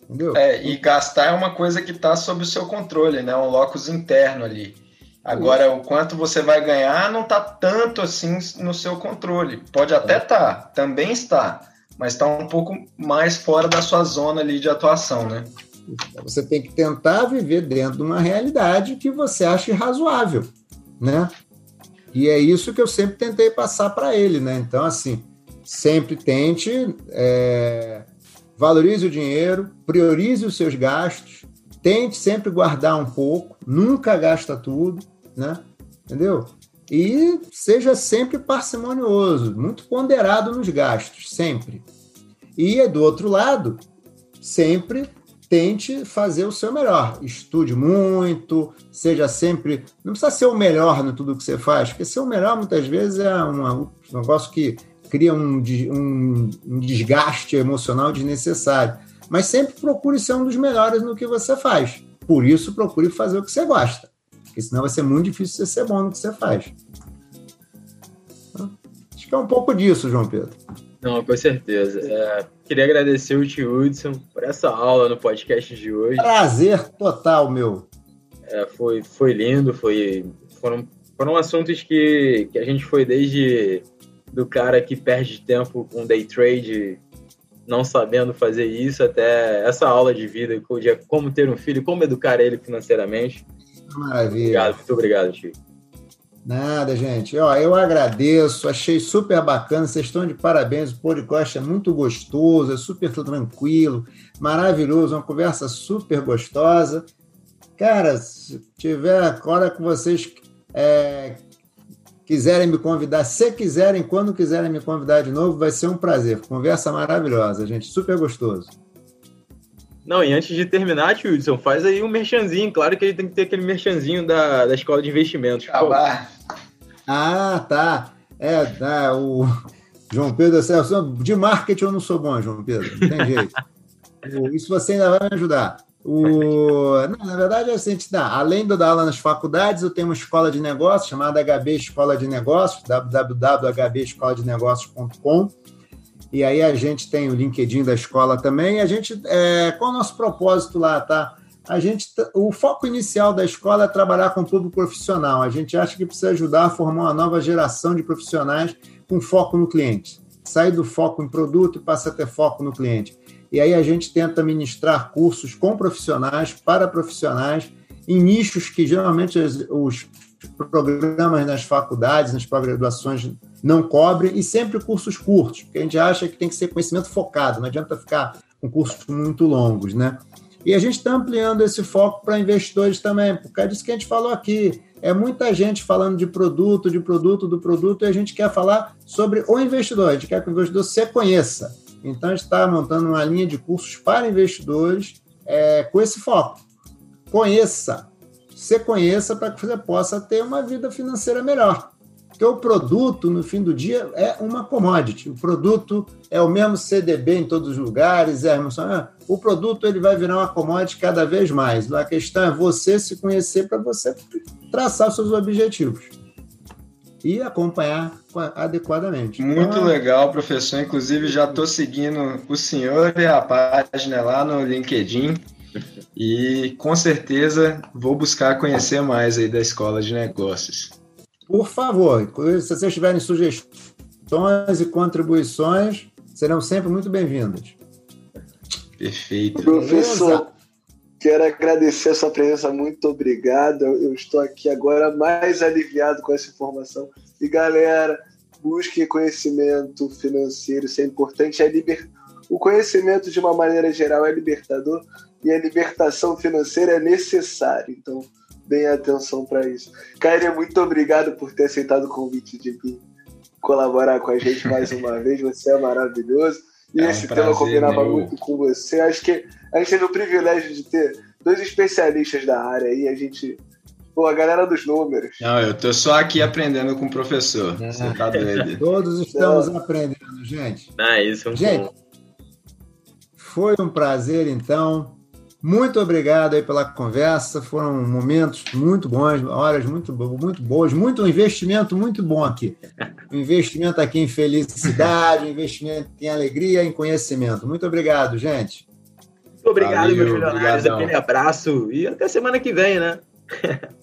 Entendeu? É, e gastar é uma coisa que está sob o seu controle, né? Um locus interno ali. Agora, Isso. o quanto você vai ganhar não está tanto assim no seu controle. Pode até estar, é. tá, também está, mas está um pouco mais fora da sua zona ali de atuação, né? Você tem que tentar viver dentro de uma realidade que você ache razoável, né? E é isso que eu sempre tentei passar para ele, né? Então, assim, sempre tente é, valorize o dinheiro, priorize os seus gastos, tente sempre guardar um pouco, nunca gasta tudo, né? Entendeu? E seja sempre parcimonioso, muito ponderado nos gastos, sempre. E do outro lado, sempre tente fazer o seu melhor. Estude muito, seja sempre. Não precisa ser o melhor no tudo que você faz, porque ser o melhor muitas vezes é um negócio que cria um, um, um desgaste emocional desnecessário. Mas sempre procure ser um dos melhores no que você faz. Por isso, procure fazer o que você gosta. Porque senão vai ser muito difícil você ser bom no que você faz. Acho que é um pouco disso, João Pedro. Não, com certeza. É, queria agradecer o tio Hudson por essa aula no podcast de hoje. Prazer total, meu. É, foi, foi lindo, foi, foram, foram assuntos que, que a gente foi desde do cara que perde tempo com day trade, não sabendo fazer isso, até essa aula de vida, de como ter um filho, como educar ele financeiramente. Maravilha. Obrigado, muito obrigado, Chico. Nada, gente. Ó, eu agradeço, achei super bacana, vocês estão de parabéns, o podcast é muito gostoso, é super tranquilo, maravilhoso, uma conversa super gostosa. Cara, se tiver agora que vocês é, quiserem me convidar, se quiserem, quando quiserem me convidar de novo, vai ser um prazer. Conversa maravilhosa, gente, super gostoso. Não, e antes de terminar, tio Hudson, faz aí um merchanzinho. Claro que ele tem que ter aquele merchanzinho da, da escola de investimentos. Acabar. Ah, tá. É, tá. O João Pedro, de marketing eu não sou bom, João Pedro. Não tem jeito. Isso você ainda vai me ajudar. O... Não, na verdade, é assim, dá. além de dar aula nas faculdades, eu tenho uma escola de negócios chamada HB Escola de Negócios, www.hbescoladinegócios.com. E aí a gente tem o LinkedIn da escola também. A gente, é, qual é o nosso propósito lá, tá? A gente, o foco inicial da escola é trabalhar com o público profissional. A gente acha que precisa ajudar a formar uma nova geração de profissionais com foco no cliente. Sair do foco em produto e passa a ter foco no cliente. E aí a gente tenta ministrar cursos com profissionais, para profissionais, em nichos que geralmente os programas nas faculdades, nas pós-graduações não cobrem, e sempre cursos curtos, porque a gente acha que tem que ser conhecimento focado, não adianta ficar com cursos muito longos, né? E a gente está ampliando esse foco para investidores também, porque é disso que a gente falou aqui. É muita gente falando de produto, de produto, do produto, e a gente quer falar sobre o investidor, a gente quer que o investidor se conheça. Então, a gente está montando uma linha de cursos para investidores é, com esse foco. Conheça, se conheça para que você possa ter uma vida financeira melhor. Porque o produto, no fim do dia, é uma commodity. O produto é o mesmo CDB em todos os lugares. É, o produto ele vai virar uma commodity cada vez mais. A questão é você se conhecer para você traçar os seus objetivos e acompanhar adequadamente. Muito então, legal, professor. Inclusive, já estou seguindo o senhor e a página lá no LinkedIn. E com certeza vou buscar conhecer mais aí da escola de negócios. Por favor, se vocês tiverem sugestões e contribuições, serão sempre muito bem-vindas. Perfeito. Professor, Beleza? quero agradecer a sua presença, muito obrigado. Eu estou aqui agora mais aliviado com essa informação. E galera, busque conhecimento financeiro, isso é importante. É liber... O conhecimento, de uma maneira geral, é libertador e a libertação financeira é necessária. Então, deem atenção para isso. Caio, muito obrigado por ter aceitado o convite de vir colaborar com a gente mais uma vez. Você é maravilhoso. E é esse um tema combinava meu. muito com você. Acho que a gente teve o privilégio de ter dois especialistas da área aí. A gente. Pô, a galera dos números. Não, eu tô só aqui aprendendo com o professor. É. Você tá doido. Todos estamos é. aprendendo, gente. Ah, isso é um Gente, bom. foi um prazer, então. Muito obrigado aí pela conversa. Foram momentos muito bons, horas muito, muito boas, muito um investimento muito bom aqui. Um investimento aqui em felicidade, um investimento em alegria, em conhecimento. Muito obrigado, gente. Muito obrigado, Valeu, meus milionários. Aquele abraço e até semana que vem, né?